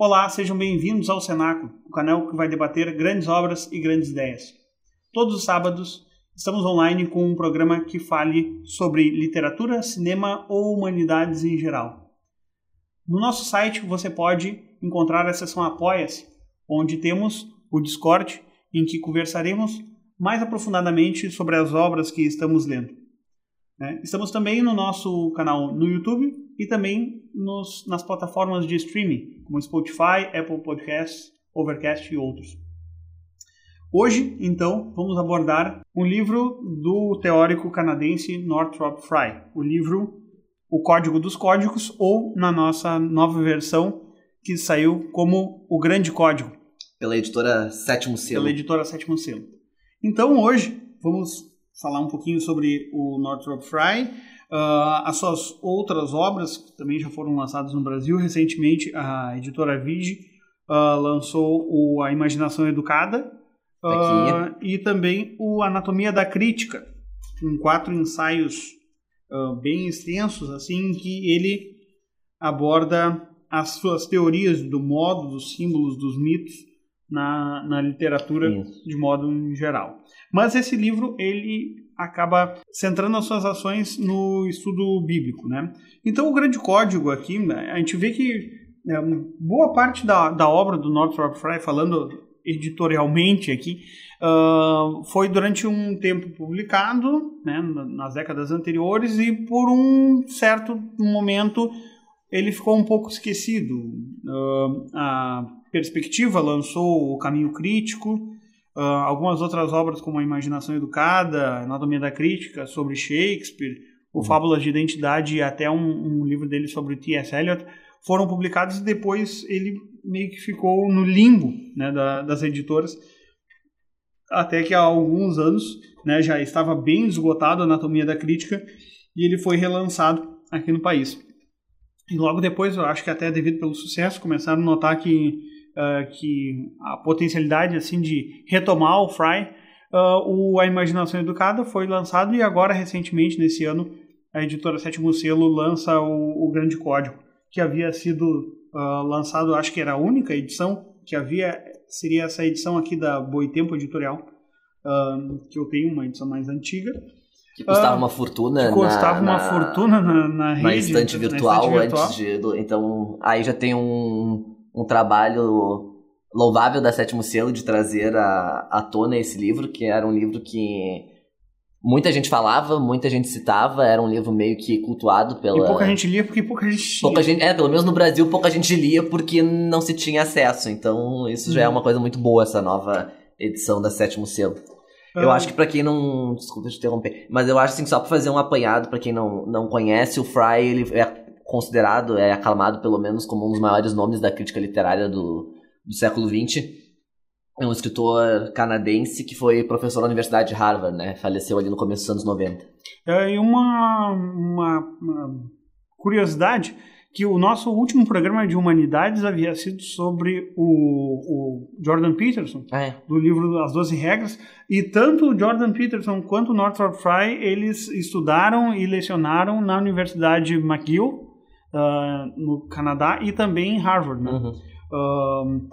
Olá, sejam bem-vindos ao Cenáculo, o canal que vai debater grandes obras e grandes ideias. Todos os sábados estamos online com um programa que fale sobre literatura, cinema ou humanidades em geral. No nosso site você pode encontrar a seção Apoia-se, onde temos o Discord, em que conversaremos mais aprofundadamente sobre as obras que estamos lendo. Né? Estamos também no nosso canal no YouTube e também nos, nas plataformas de streaming, como Spotify, Apple Podcasts, Overcast e outros. Hoje, então, vamos abordar um livro do teórico canadense Northrop Frye, o livro O Código dos Códigos, ou na nossa nova versão, que saiu como O Grande Código. Pela editora Sétimo Selo. Pela editora Sétimo Selo. Então, hoje, vamos falar um pouquinho sobre o Northrop Frye, uh, as suas outras obras, que também já foram lançadas no Brasil. Recentemente, a editora Vige uh, lançou o A Imaginação Educada uh, e também o Anatomia da Crítica, com quatro ensaios bem extensos, assim, que ele aborda as suas teorias do modo, dos símbolos, dos mitos na, na literatura Isso. de modo geral. Mas esse livro ele acaba centrando as suas ações no estudo bíblico, né? Então o grande código aqui, né, a gente vê que é, boa parte da, da obra do Northrop Frye, falando editorialmente aqui, uh, foi durante um tempo publicado, né, nas décadas anteriores, e por um certo momento ele ficou um pouco esquecido. Uh, a Perspectiva lançou O Caminho Crítico, uh, algumas outras obras como A Imaginação Educada, Anatomia da Crítica, sobre Shakespeare, o uhum. Fábulas de Identidade e até um, um livro dele sobre T.S. Eliot foram publicados e depois ele meio que ficou no limbo né, da, das editoras até que há alguns anos né, já estava bem esgotado a Anatomia da Crítica e ele foi relançado aqui no país. E logo depois, eu acho que até devido pelo sucesso, começaram a notar que uh, que a potencialidade assim de retomar o Fry, uh, o A Imaginação Educada foi lançado e agora recentemente nesse ano a editora Sétimo Selo lança o, o Grande Código, que havia sido uh, lançado, acho que era a única edição que havia, seria essa edição aqui da Boitempo Editorial, que eu tenho uma edição mais antiga. Que custava uma fortuna. Que custava na, uma na, fortuna na, na rede. Na estante virtual, virtual. antes de. Então, aí já tem um, um trabalho louvável da Sétimo Selo de trazer à, à tona esse livro, que era um livro que muita gente falava, muita gente citava, era um livro meio que cultuado pela... E pouca gente lia porque pouca gente pouca gente É, pelo menos no Brasil pouca gente lia porque não se tinha acesso, então isso já é uhum. uma coisa muito boa, essa nova edição da Sétimo Selo. Eu ah. acho que para quem não. Desculpa te interromper. Mas eu acho assim, só pra fazer um apanhado, para quem não, não conhece, o Fry ele é considerado, é aclamado pelo menos como um dos maiores nomes da crítica literária do, do século XX. É um escritor canadense que foi professor da Universidade de Harvard, né? Faleceu ali no começo dos anos 90. É, e uma, uma, uma curiosidade que o nosso último programa de humanidades havia sido sobre o, o Jordan Peterson, ah, é. do livro As Doze Regras, e tanto o Jordan Peterson quanto o Northrop Frye, eles estudaram e lecionaram na Universidade McGill, uh, no Canadá e também em Harvard. Né? Uhum. Uh,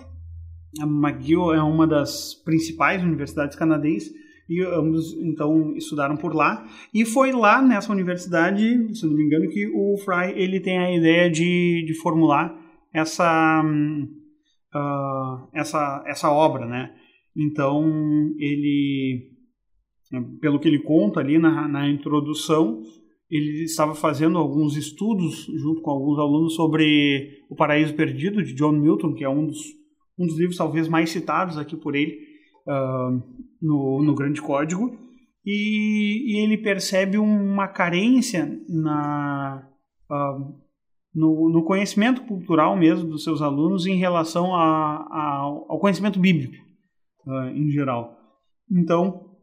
a McGill é uma das principais universidades canadenses e ambos então estudaram por lá e foi lá nessa universidade, se não me engano, que o Fry ele tem a ideia de, de formular essa uh, essa essa obra, né? Então ele, pelo que ele conta ali na, na introdução, ele estava fazendo alguns estudos junto com alguns alunos sobre O Paraíso Perdido, de John Milton, que é um dos, um dos livros talvez mais citados aqui por ele uh, no, no Grande Código, e, e, ele percebe uma carência na, uh, no, no, conhecimento cultural mesmo dos seus alunos em relação a, a, ao conhecimento bíblico uh, em geral. Então,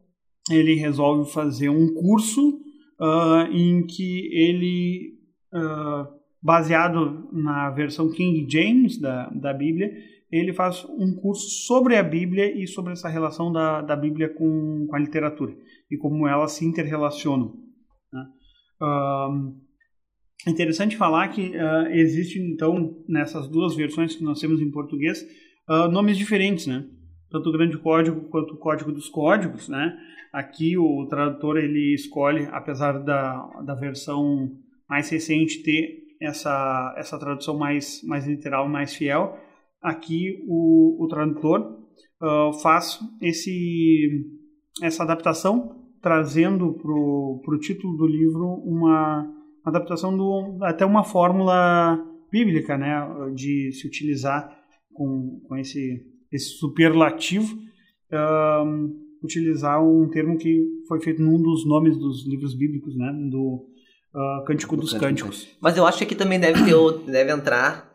ele resolve fazer um curso uh, em que ele, uh, baseado na versão King James da, da Bíblia, ele faz um curso sobre a Bíblia e sobre essa relação da, da Bíblia com, com a literatura e como elas se interrelacionam. Né? Uh, interessante falar que uh, existe, então, nessas duas versões que nós temos em português, uh, nomes diferentes, né? Tanto o grande código quanto o código dos códigos, né? Aqui o tradutor ele escolhe, apesar da, da versão mais recente ter essa, essa tradução mais, mais literal, mais fiel, aqui o, o tradutor uh, faz esse, essa adaptação, trazendo para o título do livro uma adaptação do até uma fórmula bíblica, né, de se utilizar com, com esse, esse superlativo, um, utilizar um termo que foi feito num dos nomes dos livros bíblicos, né, do uh, Cântico dos Cânticos. Mas eu acho que aqui também deve, ter, deve entrar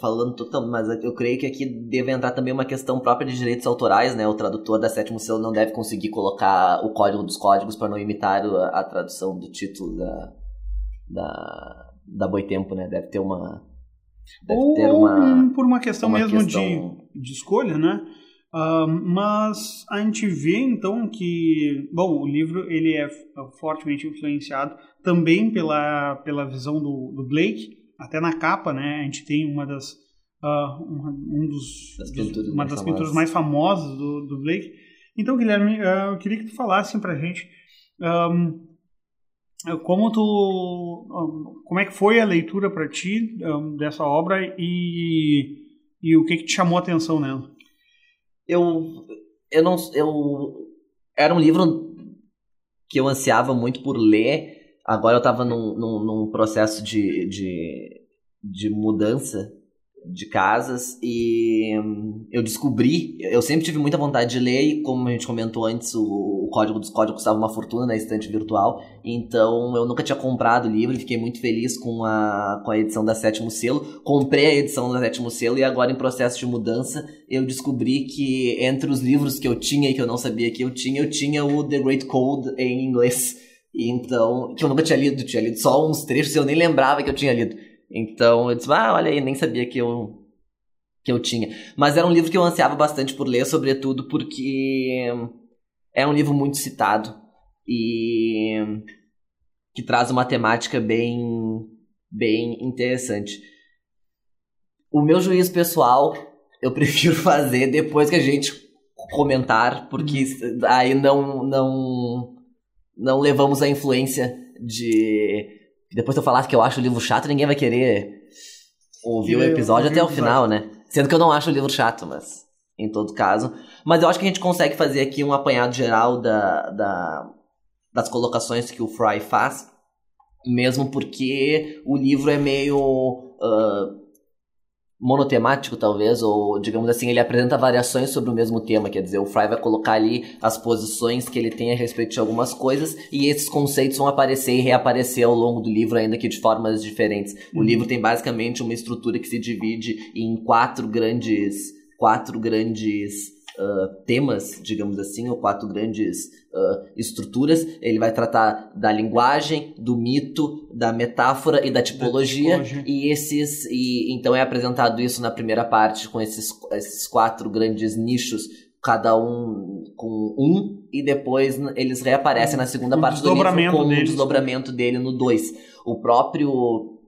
falando total, mas eu creio que aqui deve entrar também uma questão própria de direitos autorais, né? O tradutor da sétimo selo não deve conseguir colocar o código dos códigos para não imitar a, a tradução do título da, da, da Boitempo, né? Deve ter uma. Deve Ou ter uma, por uma questão uma mesmo questão... De, de escolha, né? Uh, mas a gente vê então que, bom, o livro ele é fortemente influenciado também pela, pela visão do, do Blake, até na capa, né? A gente tem uma das uh, um, um dos, das dos uma das pinturas mais famosas do, do Blake. Então, Guilherme, uh, eu queria que tu falasse para a gente um, como tu como é que foi a leitura para ti um, dessa obra e, e o que, que te chamou a atenção nela eu eu não eu era um livro que eu ansiava muito por ler. Agora eu estava num, num, num, processo de, de, de mudança de casas e eu descobri, eu sempre tive muita vontade de ler e como a gente comentou antes, o, o código dos códigos custava uma fortuna na estante virtual, então eu nunca tinha comprado o livro fiquei muito feliz com a, com a edição da Sétimo Selo, comprei a edição da Sétimo Selo e agora em processo de mudança eu descobri que entre os livros que eu tinha e que eu não sabia que eu tinha, eu tinha o The Great Code em inglês, então, que eu nunca tinha lido, tinha lido só uns trechos eu nem lembrava que eu tinha lido. Então eu disse, ah, olha aí, nem sabia que eu, que eu tinha. Mas era um livro que eu ansiava bastante por ler, sobretudo porque é um livro muito citado e que traz uma temática bem, bem interessante. O meu juízo pessoal eu prefiro fazer depois que a gente comentar, porque aí não, não, não levamos a influência de depois se eu falar que eu acho o livro chato, ninguém vai querer ouvir o episódio até o final, né? Sendo que eu não acho o livro chato, mas em todo caso. Mas eu acho que a gente consegue fazer aqui um apanhado geral da, da, das colocações que o Fry faz, mesmo porque o livro é meio. Uh, monotemático, talvez, ou digamos assim, ele apresenta variações sobre o mesmo tema, quer dizer, o Fry vai colocar ali as posições que ele tem a respeito de algumas coisas e esses conceitos vão aparecer e reaparecer ao longo do livro, ainda que de formas diferentes. O uhum. livro tem basicamente uma estrutura que se divide em quatro grandes, quatro grandes uh, temas, digamos assim, ou quatro grandes uh, estruturas. Ele vai tratar da linguagem, do mito, da metáfora e da tipologia. Da tipologia. E esses. E, então é apresentado isso na primeira parte com esses, esses quatro grandes nichos cada um com um, e depois eles reaparecem na segunda um parte do livro com o um desdobramento dele no 2. O próprio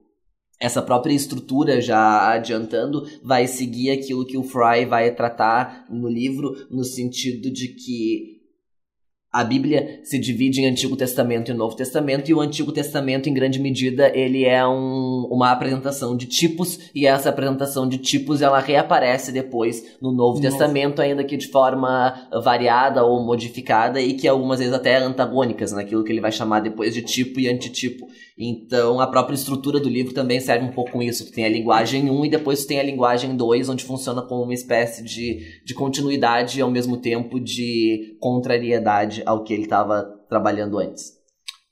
essa própria estrutura já adiantando vai seguir aquilo que o Fry vai tratar no livro no sentido de que a Bíblia se divide em Antigo Testamento e Novo Testamento, e o Antigo Testamento, em grande medida, ele é um, uma apresentação de tipos, e essa apresentação de tipos ela reaparece depois no Novo Nossa. Testamento, ainda que de forma variada ou modificada, e que algumas vezes até antagônicas, naquilo que ele vai chamar depois de tipo e antitipo. Então, a própria estrutura do livro também serve um pouco com isso. Tu tem a linguagem 1 e depois tu tem a linguagem 2, onde funciona como uma espécie de, de continuidade e ao mesmo tempo de contrariedade ao que ele estava trabalhando antes.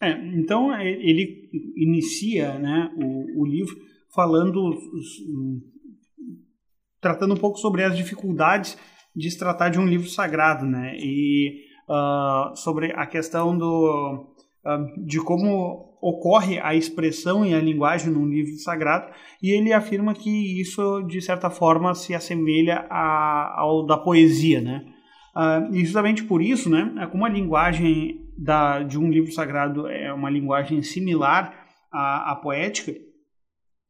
É, então, é, ele inicia né, o, o livro falando, tratando um pouco sobre as dificuldades de se tratar de um livro sagrado, né? E uh, sobre a questão do, uh, de como ocorre a expressão e a linguagem num livro sagrado, e ele afirma que isso, de certa forma, se assemelha a, ao da poesia, né? Uh, e justamente por isso, né, é como a linguagem da, de um livro sagrado é uma linguagem similar à, à poética,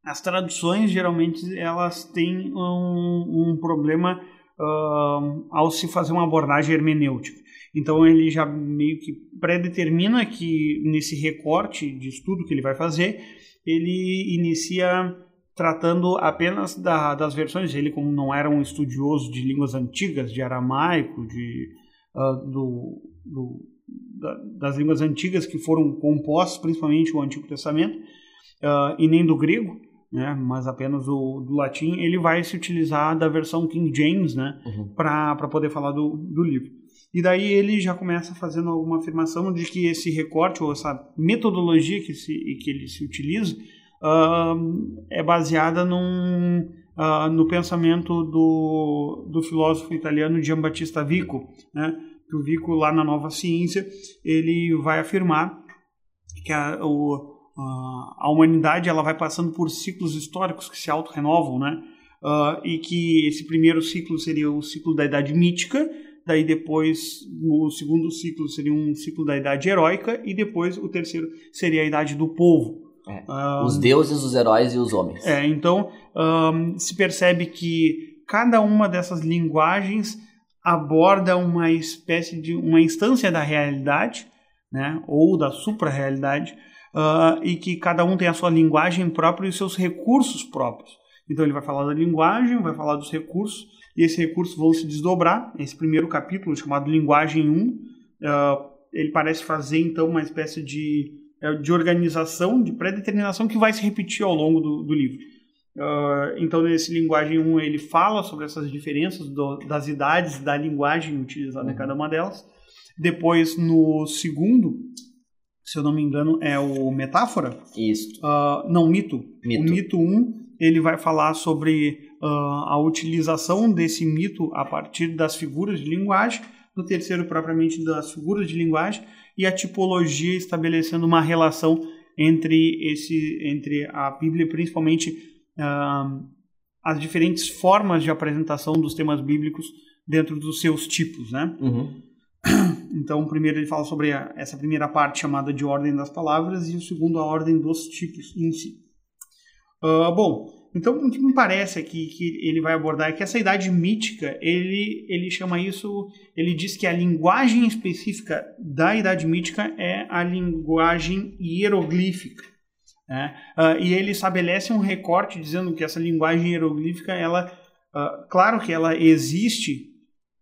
as traduções geralmente elas têm um, um problema uh, ao se fazer uma abordagem hermenêutica. Então ele já meio que predetermina que nesse recorte de estudo que ele vai fazer, ele inicia tratando apenas da, das versões. Ele, como não era um estudioso de línguas antigas, de aramaico, de, uh, do, do, da, das línguas antigas que foram compostas, principalmente o Antigo Testamento, uh, e nem do grego, né, mas apenas o do latim, ele vai se utilizar da versão King James né, uhum. para poder falar do, do livro. E daí ele já começa fazendo alguma afirmação de que esse recorte, ou essa metodologia que, se, que ele se utiliza, uh, é baseada num, uh, no pensamento do, do filósofo italiano Giambattista Vico, né? que o Vico, lá na Nova Ciência, ele vai afirmar que a, o, a humanidade ela vai passando por ciclos históricos que se auto-renovam, né? Uh, e que esse primeiro ciclo seria o ciclo da Idade Mítica, daí depois o segundo ciclo seria um ciclo da Idade Heróica, e depois o terceiro seria a Idade do Povo. É. Um, os deuses, os heróis e os homens. É, então um, se percebe que cada uma dessas linguagens aborda uma espécie de uma instância da realidade, né, ou da supra-realidade, uh, e que cada um tem a sua linguagem própria e os seus recursos próprios. Então ele vai falar da linguagem, vai falar dos recursos, e esses recursos vão se desdobrar. Esse primeiro capítulo, chamado Linguagem 1, uh, ele parece fazer então uma espécie de de organização, de pré-determinação que vai se repetir ao longo do, do livro. Uh, então, nesse linguagem 1, ele fala sobre essas diferenças do, das idades da linguagem utilizada em cada uma delas. Depois, no segundo, se eu não me engano, é o Metáfora. Isso. Uh, não, Mito. mito. O Mito 1, ele vai falar sobre uh, a utilização desse mito a partir das figuras de linguagem. No terceiro, propriamente, das figuras de linguagem e a tipologia estabelecendo uma relação entre esse entre a Bíblia principalmente uh, as diferentes formas de apresentação dos temas bíblicos dentro dos seus tipos, né? Uhum. Então, primeiro ele fala sobre a, essa primeira parte chamada de ordem das palavras e o segundo a ordem dos tipos em si. Uh, bom, então, o que me parece aqui que ele vai abordar é que essa idade mítica, ele, ele chama isso, ele diz que a linguagem específica da idade mítica é a linguagem hieroglífica. Né? Uh, e ele estabelece um recorte dizendo que essa linguagem hieroglífica, ela, uh, claro que ela existe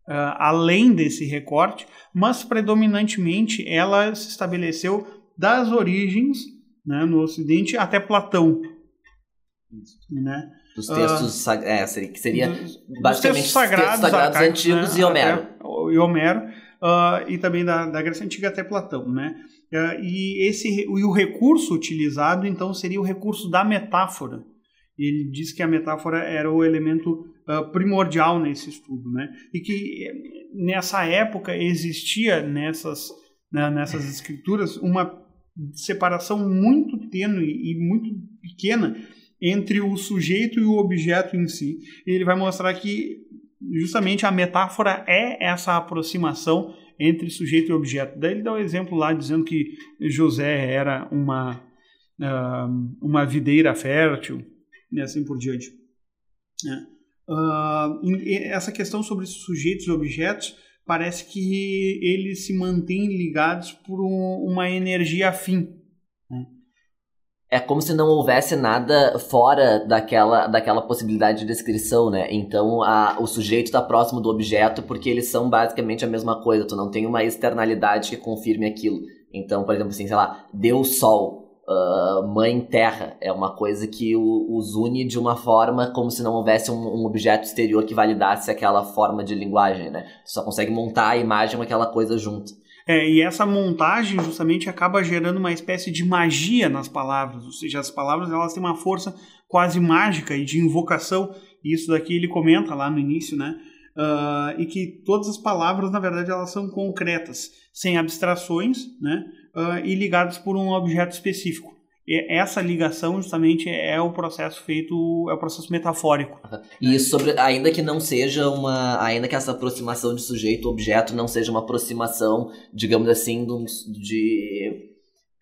uh, além desse recorte, mas predominantemente ela se estabeleceu das origens né, no Ocidente até Platão. Né? Dos textos, uh, é, seria, que seria dos, basicamente textos sagrados, textos sagrados antigos né? e Homero. Até, e Homero, uh, e também da, da Grécia Antiga até Platão, né? Uh, e, esse, e o recurso utilizado, então, seria o recurso da metáfora. Ele diz que a metáfora era o elemento primordial nesse estudo, né? E que nessa época existia nessas, né, nessas escrituras uma separação muito tênue e muito pequena entre o sujeito e o objeto em si. E ele vai mostrar que justamente a metáfora é essa aproximação entre sujeito e objeto. Daí ele dá o um exemplo lá dizendo que José era uma, uh, uma videira fértil e assim por diante. Uh, essa questão sobre sujeitos e objetos parece que eles se mantêm ligados por um, uma energia afim é como se não houvesse nada fora daquela, daquela possibilidade de descrição, né? Então a, o sujeito está próximo do objeto porque eles são basicamente a mesma coisa. Tu não tem uma externalidade que confirme aquilo. Então, por exemplo, assim, sei lá, Deus Sol, uh, Mãe Terra, é uma coisa que o, os une de uma forma como se não houvesse um, um, objeto exterior que validasse aquela forma de linguagem, né? Tu só consegue montar a imagem com aquela coisa junto. É, e essa montagem justamente acaba gerando uma espécie de magia nas palavras, ou seja, as palavras elas têm uma força quase mágica e de invocação. E isso daqui ele comenta lá no início, né? Uh, e que todas as palavras, na verdade, elas são concretas, sem abstrações, né? Uh, e ligadas por um objeto específico essa ligação justamente é o processo feito, é o processo metafórico. E sobre, ainda que não seja uma, ainda que essa aproximação de sujeito objeto não seja uma aproximação, digamos assim, de, de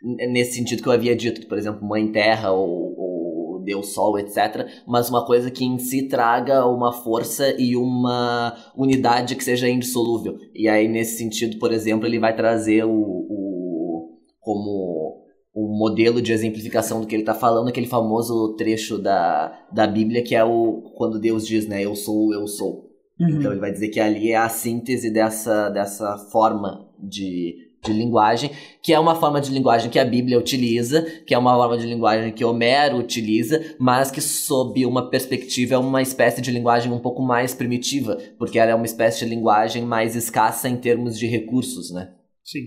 nesse sentido que eu havia dito, por exemplo, mãe terra ou, ou Deus Sol, etc. Mas uma coisa que em si traga uma força e uma unidade que seja indissolúvel. E aí, nesse sentido, por exemplo, ele vai trazer o, o como um modelo de exemplificação do que ele está falando, aquele famoso trecho da, da Bíblia que é o quando Deus diz, né, eu sou, eu sou. Uhum. Então ele vai dizer que ali é a síntese dessa, dessa forma de, de linguagem, que é uma forma de linguagem que a Bíblia utiliza, que é uma forma de linguagem que Homero utiliza, mas que sob uma perspectiva é uma espécie de linguagem um pouco mais primitiva, porque ela é uma espécie de linguagem mais escassa em termos de recursos, né? Sim.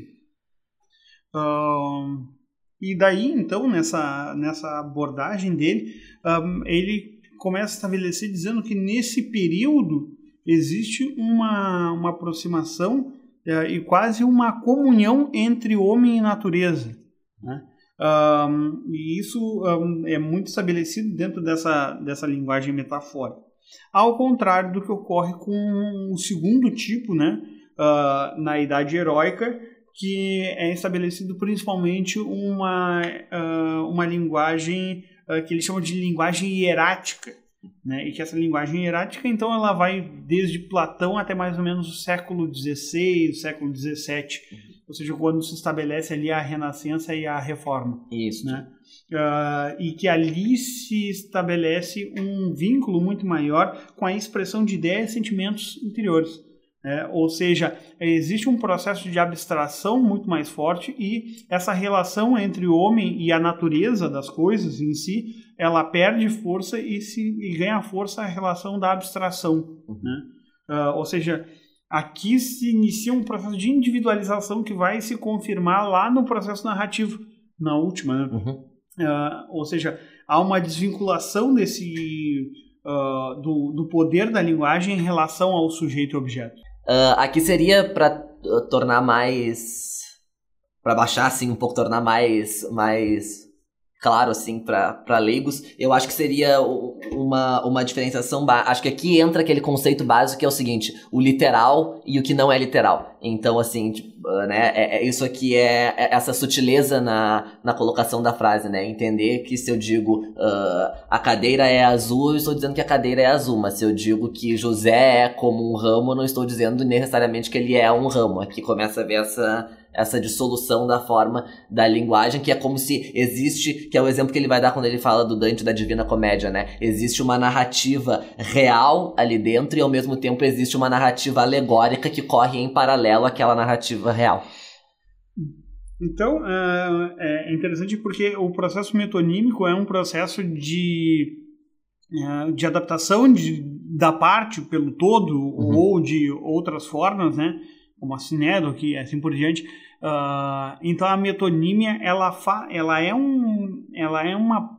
Um, e daí, então, nessa, nessa abordagem dele, um, ele começa a estabelecer dizendo que nesse período existe uma, uma aproximação é, e quase uma comunhão entre homem e natureza. Né? Um, e isso um, é muito estabelecido dentro dessa, dessa linguagem metafórica. Ao contrário do que ocorre com o segundo tipo, né, uh, na Idade Heróica, que é estabelecido principalmente uma, uh, uma linguagem uh, que eles chamam de linguagem hierática, né? E que essa linguagem hierática, então, ela vai desde Platão até mais ou menos o século XVI, século XVII, ou seja, quando se estabelece ali a Renascença e a Reforma. Isso. Né? Uh, e que ali se estabelece um vínculo muito maior com a expressão de ideias e sentimentos interiores. É, ou seja, existe um processo de abstração muito mais forte e essa relação entre o homem e a natureza das coisas em si, ela perde força e, se, e ganha força a relação da abstração. Uhum. Né? Uh, ou seja, aqui se inicia um processo de individualização que vai se confirmar lá no processo narrativo, na última. Né? Uhum. Uh, ou seja, há uma desvinculação desse uh, do, do poder da linguagem em relação ao sujeito e objeto. Uh, aqui seria para uh, tornar mais. para baixar assim um pouco, tornar mais. mais claro assim para leigos, eu acho que seria uma, uma diferenciação, acho que aqui entra aquele conceito básico que é o seguinte, o literal e o que não é literal. Então assim, tipo, né, é, é, isso aqui é, é, essa sutileza na, na colocação da frase, né? Entender que se eu digo uh, a cadeira é azul, eu estou dizendo que a cadeira é azul, mas se eu digo que José é como um ramo, eu não estou dizendo necessariamente que ele é um ramo. Aqui começa a ver essa essa dissolução da forma da linguagem, que é como se existe, que é o exemplo que ele vai dar quando ele fala do Dante da Divina Comédia, né? Existe uma narrativa real ali dentro e ao mesmo tempo existe uma narrativa alegórica que corre em paralelo àquela narrativa real. Então, é, é interessante porque o processo metonímico é um processo de, é, de adaptação de, da parte pelo todo uhum. ou de outras formas, né? Como a Sinédoque e assim por diante. Uh, então a metonímia ela, fa, ela é um ela é uma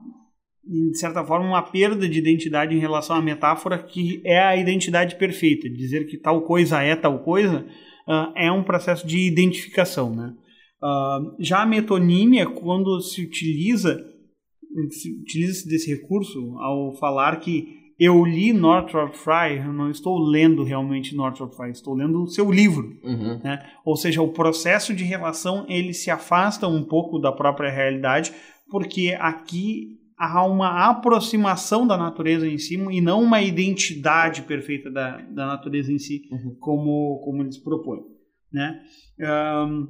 de certa forma uma perda de identidade em relação à metáfora que é a identidade perfeita dizer que tal coisa é tal coisa uh, é um processo de identificação né uh, já a metonímia quando se utiliza se utiliza desse recurso ao falar que eu li Northrop Frye, eu não estou lendo realmente Northrop Frye, estou lendo o seu livro. Uhum. Né? Ou seja, o processo de relação ele se afasta um pouco da própria realidade, porque aqui há uma aproximação da natureza em si e não uma identidade perfeita da, da natureza em si, uhum. como, como eles propõem. Né? Um,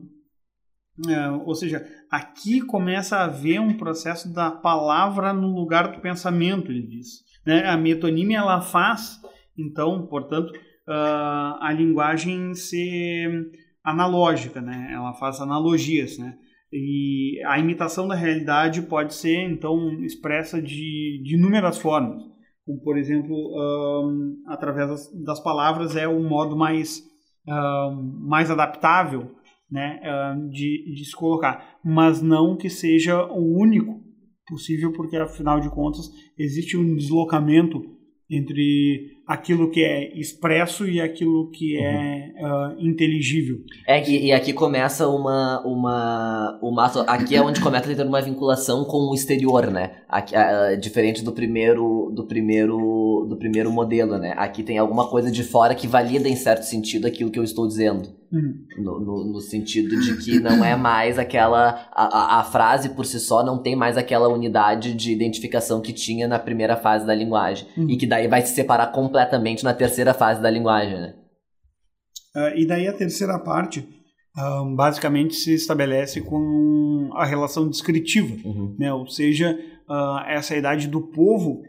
uh, ou seja, aqui começa a haver um processo da palavra no lugar do pensamento, ele diz. Né? A metonímia ela faz, então, portanto, uh, a linguagem ser analógica, né? ela faz analogias. Né? E a imitação da realidade pode ser, então, expressa de, de inúmeras formas. Como, por exemplo, um, através das, das, palavras é o modo mais, um, mais adaptável né, de, de se colocar, mas não que seja o único possível, porque afinal de contas existe um deslocamento entre aquilo que é expresso e aquilo que é uh, inteligível. É e, e, aqui começa uma uma uma aqui é onde começa a ter uma vinculação com o exterior, né? Aqui, uh, diferente do primeiro do primeiro do primeiro modelo, né? Aqui tem alguma coisa de fora que valida em certo sentido aquilo que eu estou dizendo. Uhum. No, no, no sentido de que não é mais aquela. A, a, frase por si só não tem mais aquela unidade de identificação que tinha na primeira fase da linguagem. Uhum. E que daí vai se separar completamente na terceira fase da linguagem, né? Uh, e daí a terceira parte uh, basicamente se estabelece com a relação descritiva, Uhum. né? Ou seja, uh, essa idade do povo,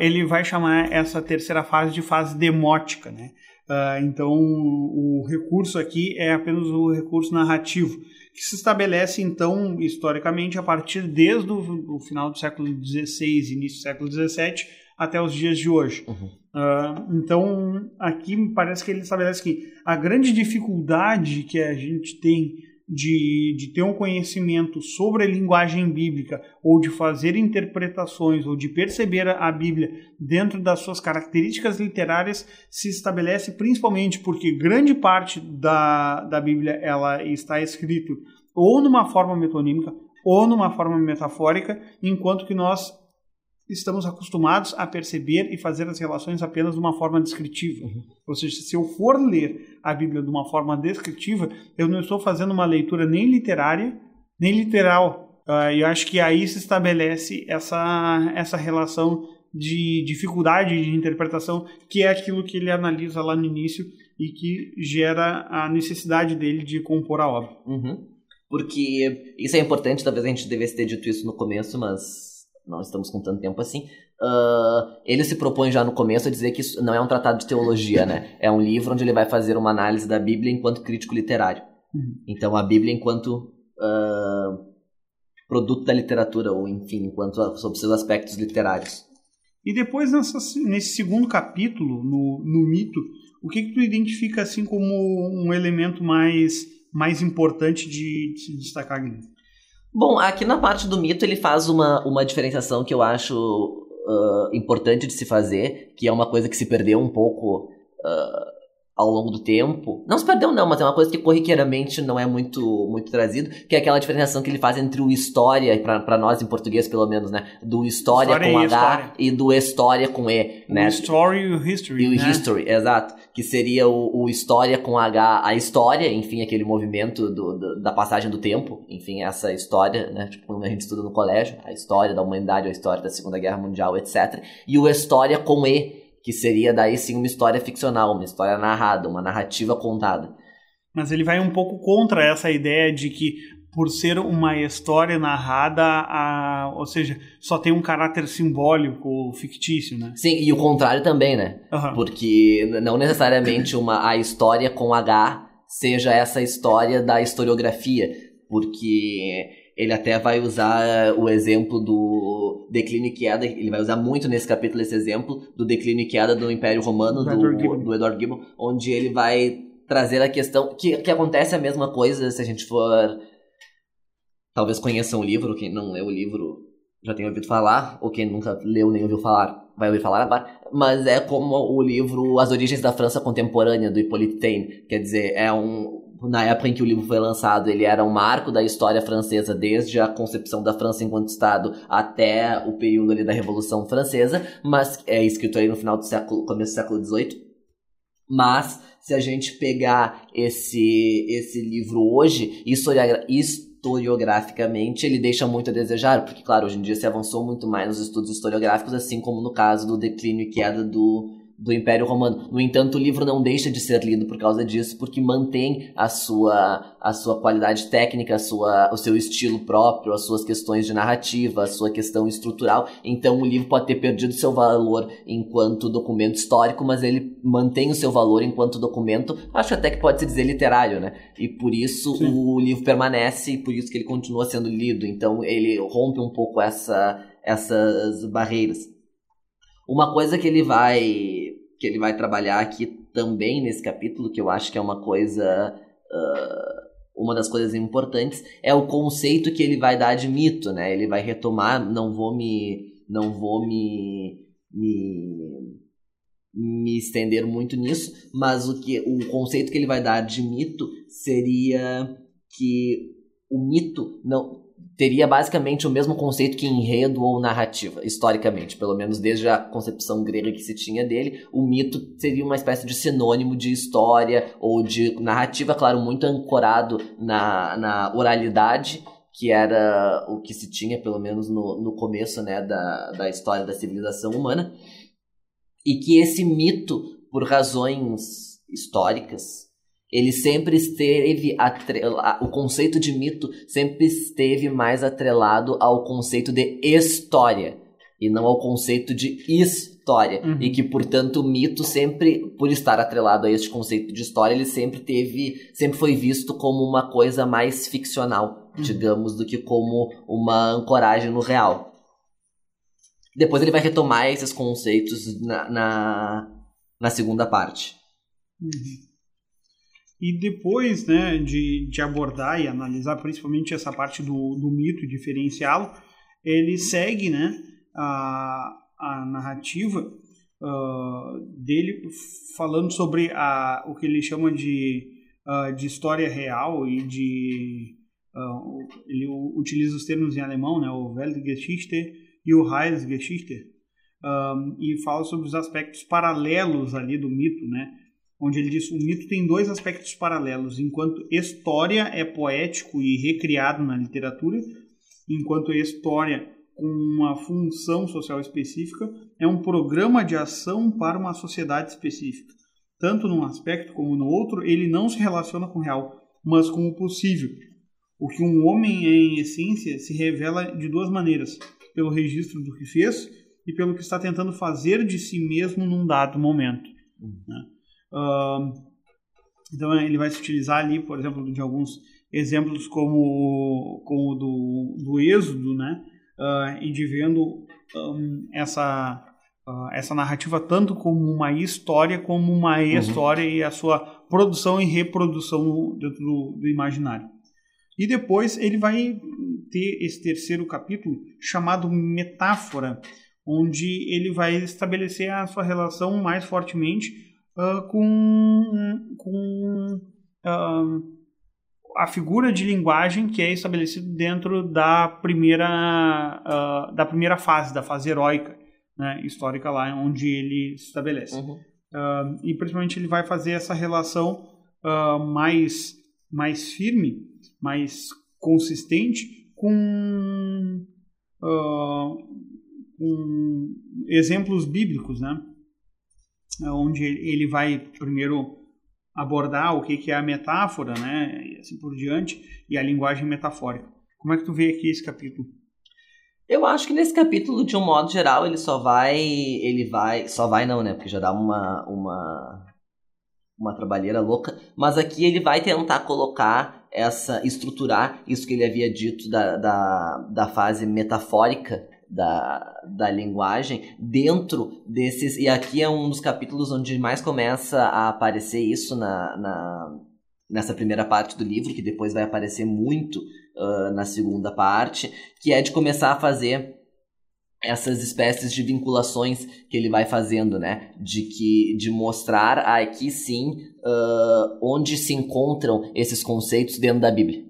ele vai chamar essa terceira fase de fase demótica, né? Uh, então, o recurso aqui é apenas o recurso narrativo, que se estabelece, então, historicamente, a partir desde o, o final do século XVI, início do século XVII, até os dias de hoje. Uhum. Uh, então, aqui me parece que ele estabelece que a grande dificuldade que a gente tem de, de ter um conhecimento sobre a linguagem bíblica, ou de fazer interpretações, ou de perceber a Bíblia dentro das suas características literárias, se estabelece principalmente porque grande parte da, da Bíblia ela está escrito ou numa forma metonímica ou numa forma metafórica, enquanto que nós estamos acostumados a perceber e fazer as relações apenas de uma forma descritiva. Uhum. Ou seja, se eu for ler a Bíblia de uma forma descritiva, eu não estou fazendo uma leitura nem literária, nem literal. Uh, eu acho que aí se estabelece essa, essa relação de dificuldade de interpretação, que é aquilo que ele analisa lá no início e que gera a necessidade dele de compor a obra. Uhum. Porque isso é importante, talvez a gente devesse ter dito isso no começo, mas não estamos com tanto tempo assim. Uh, ele se propõe já no começo a dizer que isso não é um tratado de teologia, né? É um livro onde ele vai fazer uma análise da Bíblia enquanto crítico literário. Uhum. Então a Bíblia enquanto uh, produto da literatura, ou enfim, enquanto sobre seus aspectos literários. E depois nessa, nesse segundo capítulo, no, no mito, o que, que tu identifica assim como um elemento mais, mais importante de, de se destacar, Guilherme? Bom, aqui na parte do mito ele faz uma, uma diferenciação que eu acho uh, importante de se fazer, que é uma coisa que se perdeu um pouco uh, ao longo do tempo. Não se perdeu não, mas é uma coisa que corriqueiramente não é muito muito trazido, que é aquela diferenciação que ele faz entre o história, para nós em português pelo menos, né? Do história, História com H história. e do história com E, O né? story e o history. E o né? history, exato. Que seria o, o história com H, a história, enfim, aquele movimento do, do- da passagem do tempo, enfim, essa história, né? Tipo, quando a gente estuda no colégio, a história da humanidade, a história da Segunda Guerra Mundial, etc. E o história com E, que seria daí sim uma história ficcional, uma história narrada, uma narrativa contada. Mas ele vai um pouco contra essa ideia de que por ser uma história narrada, a, ou seja, só tem um caráter simbólico fictício, né? Sim, e o contrário também, né? Aham. Porque não necessariamente uma, a história com H seja essa história da historiografia, porque ele até vai usar o exemplo do declínio e queda, ele vai usar muito nesse capítulo esse exemplo do declínio e queda do Império Romano, Do Edward Gibbon. do Edward Gibbon, onde ele vai trazer a questão, que, que acontece a mesma coisa se a gente for, talvez conheça um livro, quem não leu o livro já tem ouvido falar, ou quem nunca leu nem ouviu falar, vai ouvir falar agora, mas é como o livro As Origens da França Contemporânea, do Hippolyte Taine. Quer dizer, é um. Na época em que o livro foi lançado, ele era um marco da história francesa, desde a concepção da França enquanto Estado até o período ali da Revolução Francesa, mas é escrito aí no final do século, começo do século XVIII. Mas, se a gente pegar esse, esse livro hoje, historiogra- historiograficamente, ele deixa muito a desejar, porque, claro, hoje em dia se avançou muito mais nos estudos historiográficos, assim como no caso do declínio e queda do, do Império Romano. No entanto, o livro não deixa de ser lido por causa disso, porque mantém a sua, a sua qualidade técnica, a sua, o seu estilo próprio, as suas questões de narrativa, a sua questão estrutural. Então, o livro pode ter perdido seu valor enquanto documento histórico, mas ele mantém o seu valor enquanto documento, acho até que pode se dizer literário, né? E por isso Sim. o livro permanece e por isso que ele continua sendo lido. Então, ele rompe um pouco essa, essas barreiras. Uma coisa que ele vai que ele vai trabalhar aqui também nesse capítulo, que eu acho que é uma coisa ah, uma das coisas importantes é o conceito que ele vai dar de mito, né? Ele vai retomar, não vou me não vou me me, me estender muito nisso, mas o que o conceito que ele vai dar de mito seria que o mito não teria basicamente o mesmo conceito que enredo ou narrativa, historicamente, pelo menos desde a concepção grega que se tinha dele, o mito seria uma espécie de sinônimo de história ou de narrativa, claro, muito ancorado na, na oralidade, que era o que se tinha, pelo menos no, no começo né, da, da história da civilização humana, e que esse mito, por razões históricas, ele sempre esteve atrelado, o conceito de mito sempre esteve mais atrelado ao conceito de história e não ao conceito de história uhum. e que portanto o mito sempre por estar atrelado a este conceito de história ele sempre teve sempre foi visto como uma coisa mais ficcional uhum. digamos do que como uma ancoragem no real depois ele vai retomar esses conceitos na, na, na segunda parte uhum. E depois né, de, de abordar e analisar principalmente essa parte do, do mito e diferenciá-lo, ele segue né, a, a narrativa uh, dele falando sobre a, o que ele chama de, uh, de história real e de. Uh, ele utiliza os termos em alemão, né, o Weltgeschichte e o Heilsgeschichte, um, e fala sobre os aspectos paralelos ali do mito, né? Onde ele diz o mito tem dois aspectos paralelos, enquanto história é poético e recriado na literatura, enquanto história com uma função social específica é um programa de ação para uma sociedade específica. Tanto num aspecto como no outro, ele não se relaciona com o real, mas com o possível. O que um homem é em essência se revela de duas maneiras: pelo registro do que fez e pelo que está tentando fazer de si mesmo num dado momento. Uhum. Né? Uh, então ele vai se utilizar ali, por exemplo, de alguns exemplos como, como do, do Êxodo, né? Uh, e de vendo um, essa, uh, essa narrativa tanto como uma história como uma uhum. história e a sua produção e reprodução dentro do, do imaginário. E depois ele vai ter esse terceiro capítulo chamado Metáfora, onde ele vai estabelecer a sua relação mais fortemente uh, com, com uh, a figura de linguagem que é estabelecida dentro da primeira, uh, da primeira fase, da fase heróica né, histórica lá, onde ele se estabelece. Uhum. e principalmente ele vai fazer essa relação mais, mais firme, mais consistente com, com exemplos bíblicos, né? Onde ele vai primeiro abordar o que é a metáfora, né, e assim por diante, e a linguagem metafórica. Como é que tu vê aqui esse capítulo? Eu acho que nesse capítulo, de um modo geral, ele só vai, ele vai, só vai não, né, porque já dá uma uma uma trabalheira louca, mas aqui ele vai tentar colocar essa, estruturar isso que ele havia dito da, da, da fase metafórica da, da linguagem dentro desses. E aqui é um dos capítulos onde mais começa a aparecer isso na, na, nessa primeira parte do livro, que depois vai aparecer muito uh, na segunda parte, que é de começar a fazer essas espécies de vinculações que ele vai fazendo, né? De que de mostrar aqui sim uh, onde se encontram esses conceitos dentro da Bíblia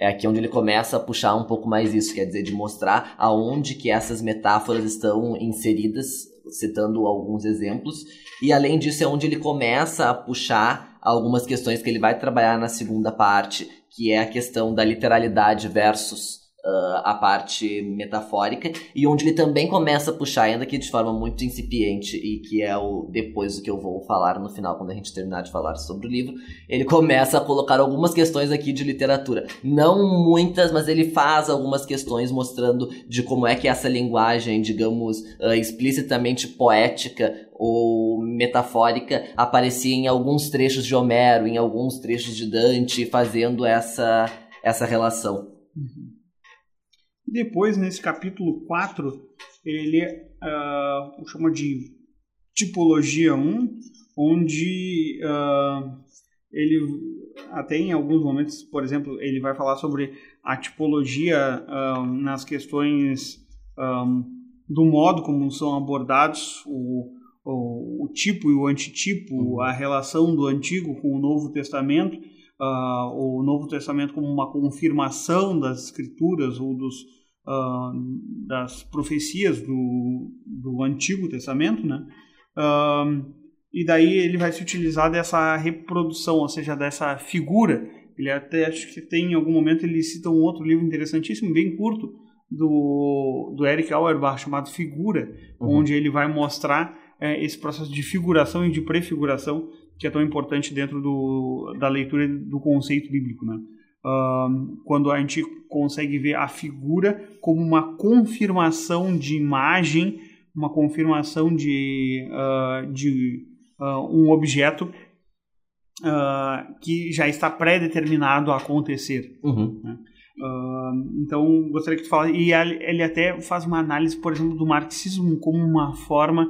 é aqui onde ele começa a puxar um pouco mais isso, quer dizer, de mostrar aonde que essas metáforas estão inseridas, citando alguns exemplos, e além disso é onde ele começa a puxar algumas questões que ele vai trabalhar na segunda parte, que é a questão da literalidade versus uh, a parte metafórica, e onde ele também começa a puxar, ainda que de forma muito incipiente, e que é o depois do que eu vou falar no final, quando a gente terminar de falar sobre o livro, ele começa a colocar algumas questões aqui de literatura. Não muitas, mas ele faz algumas questões mostrando de como é que essa linguagem, digamos, uh, explicitamente poética ou metafórica aparecia em alguns trechos de Homero, em alguns trechos de Dante, fazendo essa, essa relação. Uhum. Depois, nesse capítulo 4, ele uh, chama de tipologia 1, onde uh, ele até em alguns momentos, por exemplo, ele vai falar sobre a tipologia uh, nas questões um, do modo como são abordados o, o, o tipo e o antitipo, uhum. a relação do Antigo com o Novo Testamento, uh, o Novo Testamento como uma confirmação das escrituras ou dos, uh, das profecias do, do Antigo Testamento, né? Uh, e daí ele vai se utilizar dessa reprodução, ou seja, dessa figura. Ele até acho que tem em algum momento ele cita um outro livro interessantíssimo, bem curto, do, do Eric Auerbach chamado Figura, uhum. onde ele vai mostrar é, esse processo de figuração e de prefiguração que é tão importante dentro do, da leitura do conceito bíblico, né? Uh, quando a gente consegue ver a figura como uma confirmação de imagem, uma confirmação de, uh, de uh, um objeto que já está pré-determinado a acontecer. Uhum. Né? então, gostaria que tu falasse. E ele até faz uma análise, por exemplo, do marxismo como uma forma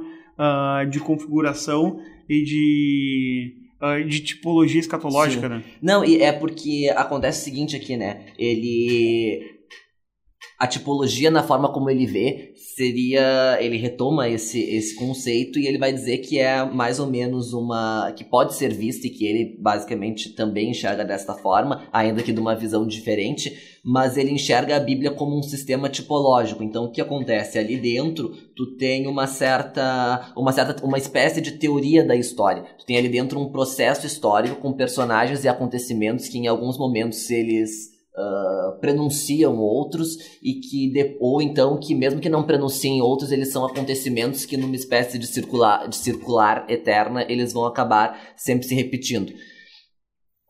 de configuração e de de tipologia escatológica, Sim. né? Não, e é porque acontece o seguinte aqui, né? Ele a tipologia na forma como ele vê seria ele retoma esse, esse conceito e ele vai dizer que é mais ou menos uma que pode ser vista e que ele basicamente também enxerga desta forma ainda que de uma visão diferente mas ele enxerga a Bíblia como um sistema tipológico. Então o que acontece? Ali dentro tu tem uma certa uma certa uma espécie de teoria da história. Tu tem ali dentro um processo histórico com personagens e acontecimentos que em alguns momentos eles uh, prenunciam outros e que de, ou então que mesmo que não prenunciem outros eles são acontecimentos que numa espécie de circular de circular eterna eles vão acabar sempre se repetindo.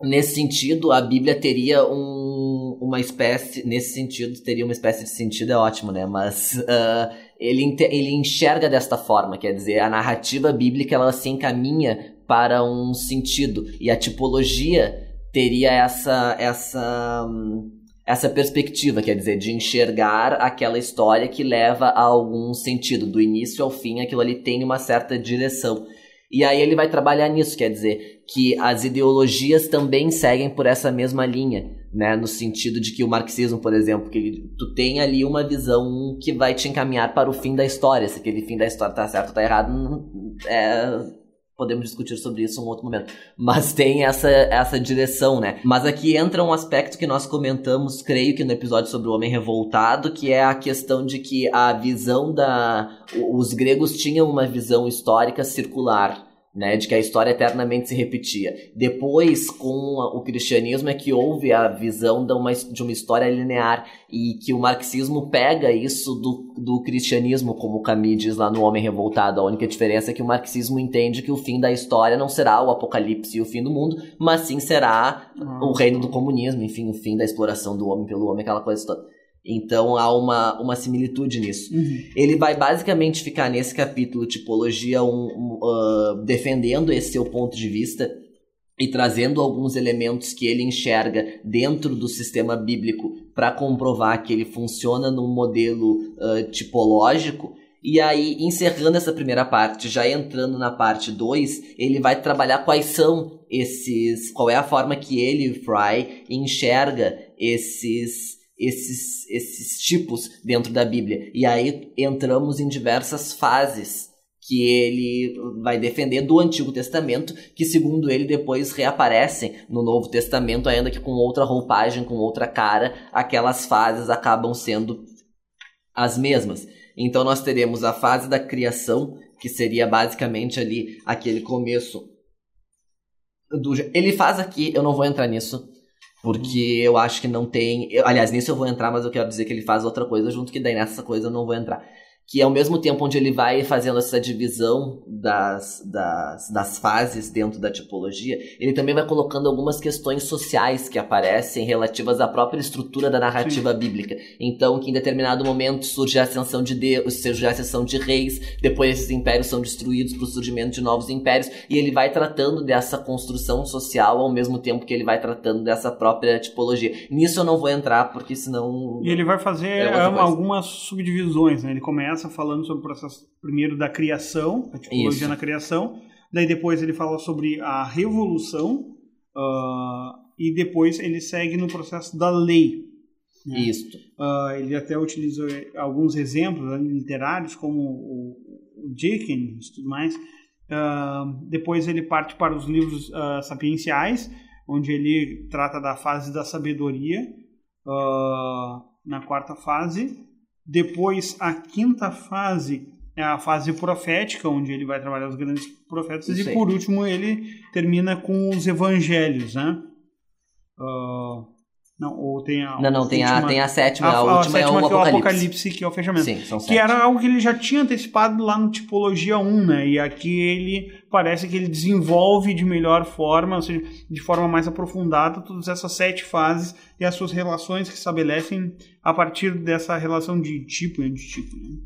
Nesse sentido a Bíblia teria um, uma espécie nesse sentido teria uma espécie de sentido é ótimo né? Mas uh, ele, ele enxerga desta forma quer dizer a narrativa bíblica ela se encaminha para um sentido e a tipologia teria essa essa essa perspectiva, quer dizer, de enxergar aquela história que leva a algum sentido, do início ao fim, aquilo ali tem uma certa direção. E aí ele vai trabalhar nisso, quer dizer, que as ideologias também seguem por essa mesma linha, né? No sentido de que o marxismo, por exemplo, que ele, tu tem ali uma visão que vai te encaminhar para o fim da história. Se aquele fim da história tá certo ou tá errado, é, podemos discutir sobre isso em um outro momento. Mas tem essa, essa direção, né? Mas aqui entra um aspecto que nós comentamos, creio que no episódio sobre o homem revoltado, que é a questão de que a visão da. Os gregos tinham uma visão histórica circular né, de que a história eternamente se repetia. Depois, com o cristianismo, é que houve a visão de uma, de uma história linear e que o marxismo pega isso do, do cristianismo, como o Camus diz lá no Homem Revoltado. A única diferença é que o marxismo entende que o fim da história não será o apocalipse e o fim do mundo, mas sim será uhum. o reino do comunismo, enfim, o fim da exploração do homem pelo homem, aquela coisa toda. Então há uma, uma similitude nisso. Uhum. Ele vai basicamente ficar nesse capítulo Tipologia um, um, uh, defendendo esse seu ponto de vista e trazendo alguns elementos que ele enxerga dentro do sistema bíblico para comprovar que ele funciona num modelo uh, tipológico. E aí, encerrando essa primeira parte, já entrando na parte 2, ele vai trabalhar quais são esses. qual é a forma que ele, Fry, enxerga esses esses, esses tipos dentro da Bíblia. E aí entramos em diversas fases que ele vai defender do Antigo Testamento, que segundo ele depois reaparecem no Novo Testamento, ainda que com outra roupagem, com outra cara, aquelas fases acabam sendo as mesmas. Então nós teremos a fase da criação, que seria basicamente ali aquele começo do... Ele faz aqui, eu não vou entrar nisso, porque eu acho que não tem. Eu, aliás, nisso eu vou entrar, mas eu quero dizer que ele faz outra coisa junto, que daí nessa coisa eu não vou entrar que ao mesmo tempo onde ele vai fazendo essa divisão das, das, das fases dentro da tipologia, ele também vai colocando algumas questões sociais que aparecem relativas à própria estrutura da narrativa Sim. bíblica. Então, que em determinado momento surge a ascensão de Deus, surge a ascensão de reis, depois esses impérios são destruídos para o surgimento de novos impérios, e ele vai tratando dessa construção social ao mesmo tempo que ele vai tratando dessa própria tipologia. Nisso eu não vou entrar, porque senão. E ele vai fazer é algumas subdivisões, né? Ele começa começa falando sobre o processo primeiro da criação, a tipologia Isso. na criação, daí depois ele fala sobre a revolução uh, e depois ele segue no processo da lei. Né? Isso. Uh, ele até utiliza alguns exemplos né, literários como o, o Dickens e tudo mais. Uh, depois ele parte para os livros sapienciais, onde ele trata da fase da sabedoria, na quarta fase. Depois, a quinta fase é a fase profética, onde ele vai trabalhar os grandes profetas. E por último, ele termina com os evangelhos, né? Uh, não, ou tem a. Não, não, tem, última, a, tem a sétima. A, a, a última sétima é o que Apocalipse. é o Apocalipse, que é o fechamento. Sim, são Que era algo que ele já tinha antecipado lá no Tipologia 1, né? E aqui ele parece que ele desenvolve de melhor forma, ou seja, de forma mais aprofundada, todas essas sete fases e as suas relações que estabelecem a partir dessa relação de tipo e antitipo. Né?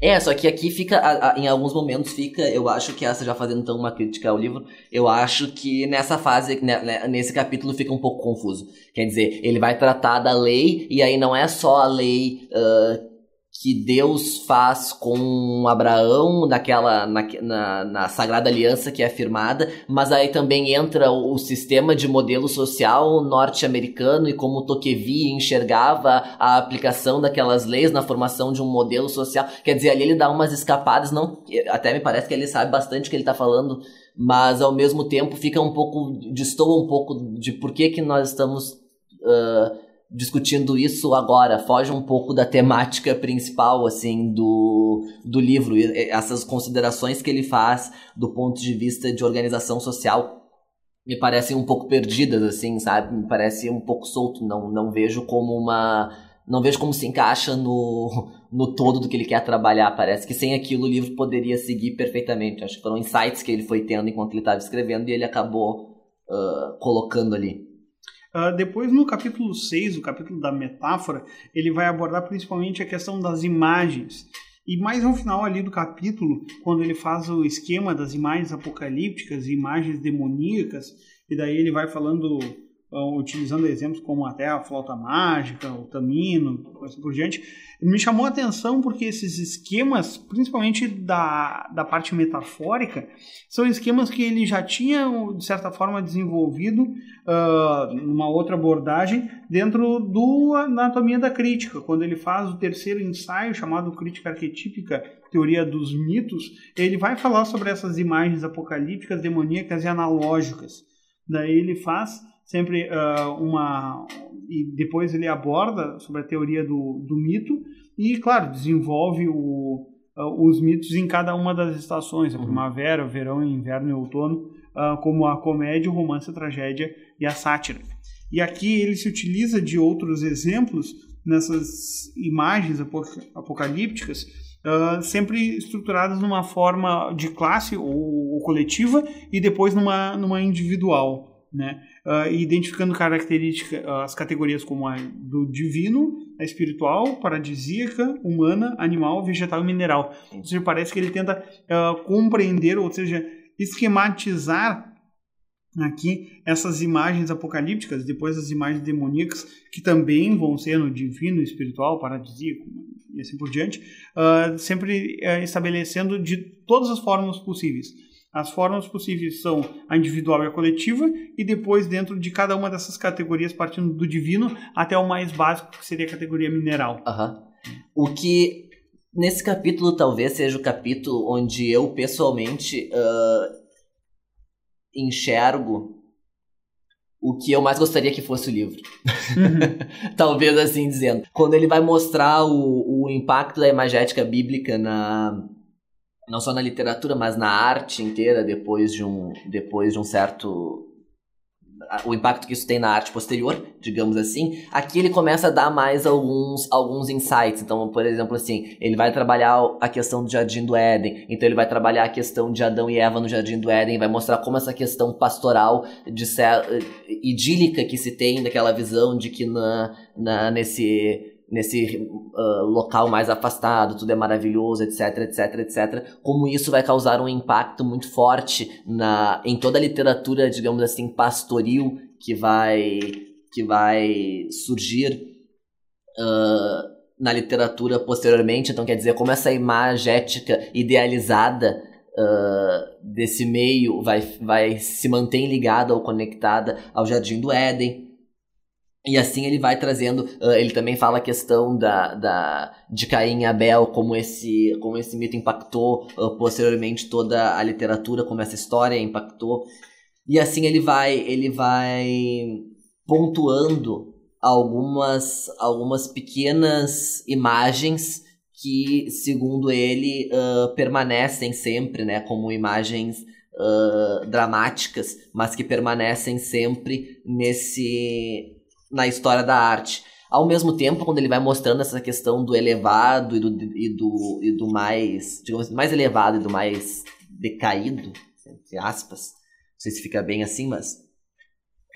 É, só que aqui fica, a, a, em alguns momentos fica, eu acho que essa já fazendo então uma crítica ao livro, eu acho que nessa fase, né, né, nesse capítulo fica um pouco confuso. Quer dizer, ele vai tratar da lei, e aí não é só a lei uh, que Deus faz com Abraão naquela na, na, na, Sagrada Aliança que é firmada, mas aí também entra o, o sistema de modelo social norte-americano e como Tocqueville enxergava a aplicação daquelas leis na formação de um modelo social. Quer dizer, ali ele dá umas escapadas, não, até me parece que ele sabe bastante o que ele está falando, mas ao mesmo tempo fica um pouco destoa um pouco de por que que nós estamos uh, discutindo isso agora, foge um pouco da temática principal, assim, do, do livro. Essas considerações que ele faz do ponto de vista de organização social me parecem um pouco perdidas, assim, sabe? Me parece um pouco solto. Não, não vejo como uma. Não vejo como se encaixa no, no todo do que ele quer trabalhar. Parece que sem aquilo o livro poderia seguir perfeitamente. Acho que foram insights que ele foi tendo enquanto ele estava escrevendo e ele acabou uh, colocando ali. Uh, depois, no capítulo 6, o capítulo da metáfora, ele vai abordar principalmente a questão das imagens. E mais no final ali do capítulo, quando ele faz o esquema das imagens apocalípticas e imagens demoníacas, e daí ele vai falando utilizando exemplos como até a flauta mágica, o tamino, assim por diante, me chamou a atenção porque esses esquemas, principalmente da, da parte metafórica, são esquemas que ele já tinha, de certa forma, desenvolvido uh, numa outra abordagem dentro do Anatomia da Crítica, quando ele faz o terceiro ensaio chamado Crítica Arquetípica, Teoria dos Mitos, ele vai falar sobre essas imagens apocalípticas, demoníacas e analógicas. Daí ele faz sempre uh, uma. E depois ele aborda sobre a teoria do, do mito e, claro, desenvolve o, os mitos em cada uma das estações, a uhum. primavera, o verão, inverno e outono, uh, como a comédia, o romance, a tragédia e a sátira. E aqui ele se utiliza de outros exemplos nessas imagens apocalípticas, uh, sempre estruturadas numa forma de classe ou, ou, coletiva e depois numa, numa individual né? Uh, identificando características, uh, as categorias como a do divino, a espiritual, paradisíaca, humana, animal, vegetal e mineral. Ou seja, parece que ele tenta uh, compreender, ou seja, esquematizar aqui essas imagens apocalípticas, depois as imagens demoníacas, que também vão ser no divino, espiritual, paradisíaco e assim por diante, sempre eh, estabelecendo de todas as formas possíveis as formas possíveis são a individual e a coletiva, e depois, dentro de cada uma dessas categorias, partindo do divino até o mais básico, que seria a categoria mineral. Uhum. O que nesse capítulo talvez seja o capítulo onde eu pessoalmente uh, enxergo o que eu mais gostaria que fosse o livro. Uhum. talvez assim dizendo. Quando ele vai mostrar o, o impacto da imagética bíblica na não só na literatura, mas na arte inteira, depois de um, depois de um certo o impacto que isso tem na arte posterior, digamos assim, aqui ele começa a dar mais alguns, alguns insights. Então, por exemplo, assim, ele vai trabalhar a questão do Jardim do Éden, então ele vai trabalhar a questão de Adão e Eva no Jardim do Éden, vai mostrar como essa questão pastoral, de ser, idílica que se tem daquela visão de que na, na, nesse nesse uh, local mais afastado, tudo é maravilhoso, etc, etc, etc. Como isso vai causar um impacto muito forte na, em toda a literatura, digamos assim, pastoril que vai, que vai surgir uh, na literatura posteriormente. Então, quer dizer, como essa imagética idealizada uh, desse meio vai, vai se manter ligada ou conectada ao Jardim do Éden e assim ele vai trazendo, uh, ele também fala a questão da, da, de Caim e Abel, como esse, como esse mito impactou uh, posteriormente toda a literatura, como essa história impactou. E assim ele vai, ele vai pontuando algumas, algumas pequenas imagens que, segundo ele, uh, permanecem sempre, né, como imagens uh, dramáticas, mas que permanecem sempre nesse na história da arte. Ao mesmo tempo, quando ele vai mostrando essa questão do elevado e do, e do, e do mais, digamos, mais elevado e do mais decaído, entre aspas, não sei se fica bem assim, mas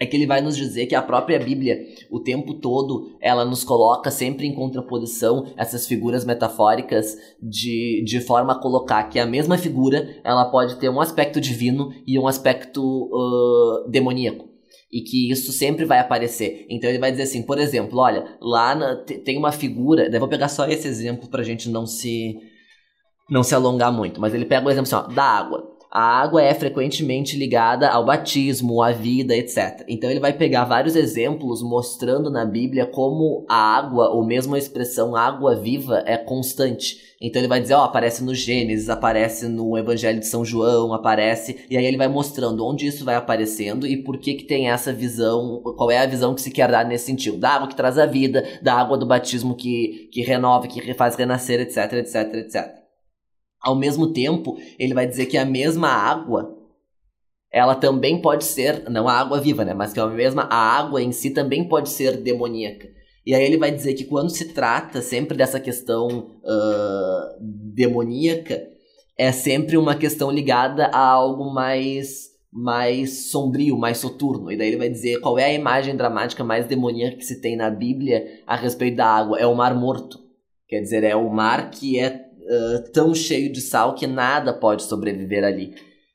é que ele vai nos dizer que a própria Bíblia, o tempo todo, ela nos coloca sempre em contraposição essas figuras metafóricas de, de forma a colocar que a mesma figura ela pode ter um aspecto divino e um aspecto uh, demoníaco. E que isso sempre vai aparecer. Então ele vai dizer assim, por exemplo, olha, lá na, tem uma figura. Vou pegar só esse exemplo pra gente não se não se alongar muito. Mas ele pega o exemplo assim, ó, da água a água é frequentemente ligada ao batismo, à vida, etc. Então ele vai pegar vários exemplos mostrando na Bíblia como a água, ou mesmo a expressão água viva, é constante. Então ele vai dizer, ó, aparece no Gênesis, aparece no Evangelho de São João, aparece, e aí ele vai mostrando onde isso vai aparecendo e por que que tem essa visão, qual é a visão que se quer dar nesse sentido, da água que traz a vida, da água do batismo que, que renova, que faz renascer, etc, etc, etc. Ao mesmo tempo, ele vai dizer que a mesma água, ela também pode ser, não a água viva, né? Mas que a mesma a água em si também pode ser demoníaca. E aí ele vai dizer que quando se trata sempre dessa questão uh, demoníaca, é sempre uma questão ligada a algo mais mais sombrio, mais soturno. E daí ele vai dizer qual é a imagem dramática mais demoníaca que se tem na Bíblia a respeito da água. É o mar morto. Quer dizer, é o mar que é tão cheio de sal que nada pode sobreviver ali.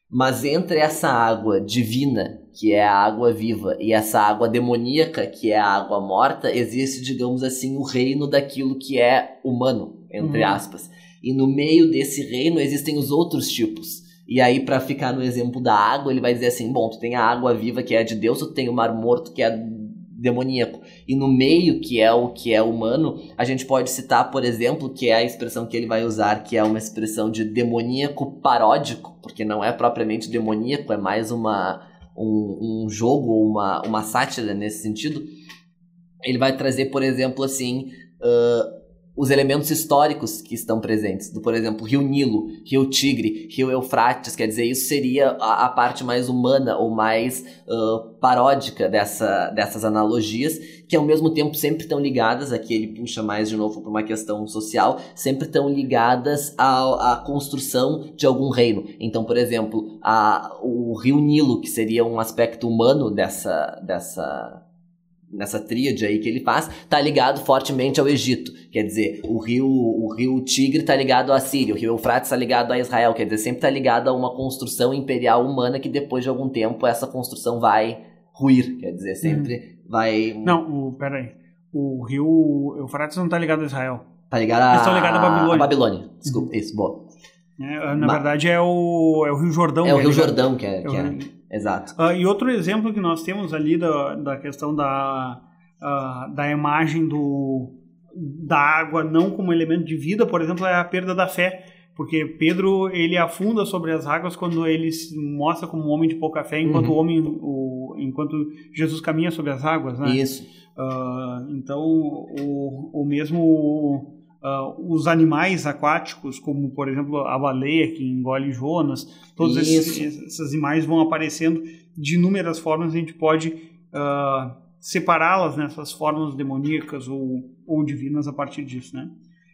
Mas entre essa água divina, que é a água viva, e essa água demoníaca, que é a água morta, existe, digamos assim, o reino daquilo que é humano, entre uhum. aspas. E no meio desse reino existem os outros tipos. E aí, para ficar no exemplo da água, ele vai dizer assim: bom, tu tem a água viva que é de Deus, tu tem o mar morto que é demoníaco. E no meio, que é o que é humano, a gente pode citar, por exemplo, que é a expressão que ele vai usar, que é uma expressão de demoníaco paródico, porque não é propriamente demoníaco, é mais uma, um, um jogo, uma, uma sátira nesse sentido. Ele vai trazer, por exemplo, assim. Uh, os elementos históricos que estão presentes, do, por exemplo, Rio Nilo, Rio Tigre, Rio Eufrates, quer dizer, isso seria a, a parte mais humana ou mais uh, paródica dessa, dessas analogias, que ao mesmo tempo sempre estão ligadas, aqui ele puxa mais de novo para uma questão social, sempre estão ligadas à, à construção de algum reino. Então, por exemplo, a, o Rio Nilo, que seria um aspecto humano dessa, dessa nessa tríade aí que ele faz, tá ligado fortemente ao Egito. Quer dizer, o rio, o rio Tigre tá ligado à Síria, o rio Eufrates tá ligado a Israel, quer dizer, sempre tá ligado a uma construção imperial humana que depois de algum tempo essa construção vai ruir, quer dizer, sempre hum. vai... Não, o, pera aí, o rio Eufrates não tá ligado a Israel. Tá ligado a... Eles estão ligados à Babilônia. A Babilônia, desculpa, uhum. isso, boa. É, na verdade é o, é o Rio Jordão. É o Rio Jordão que é, é que é, Exato. Uh, e outro exemplo que nós temos ali da, da questão da, uh, da imagem do, da água não como elemento de vida, por exemplo, é a perda da fé. Porque Pedro ele afunda sobre as águas quando ele se mostra como um homem de pouca fé, enquanto uhum. o homem, o, enquanto Jesus caminha sobre as águas, né? Isso. Uh, então o, o mesmo Uh, os animais aquáticos, como por exemplo a baleia que engole Jonas, todas essas imagens vão aparecendo de inúmeras formas. A gente pode uh, separá-las nessas formas demoníacas ou, ou divinas a partir disso, né?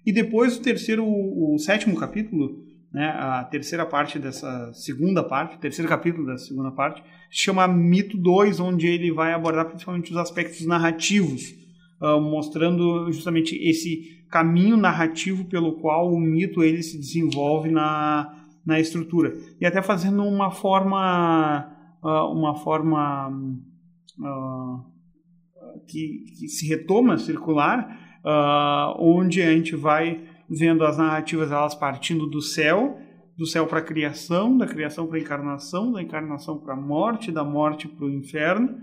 E depois o terceiro, o, sétimo capítulo, né, a terceira parte dessa segunda parte, o terceiro capítulo da segunda parte, se chama Mito 2, onde ele vai abordar principalmente os aspectos narrativos, uh, mostrando justamente esse caminho narrativo pelo qual o mito ele se desenvolve na, na estrutura. E até fazendo uma forma uh, uma forma uh, que, que, se retoma circular uh, onde a gente vai vendo as narrativas elas partindo do céu do céu para a criação da criação para a encarnação da encarnação para a morte da morte para o inferno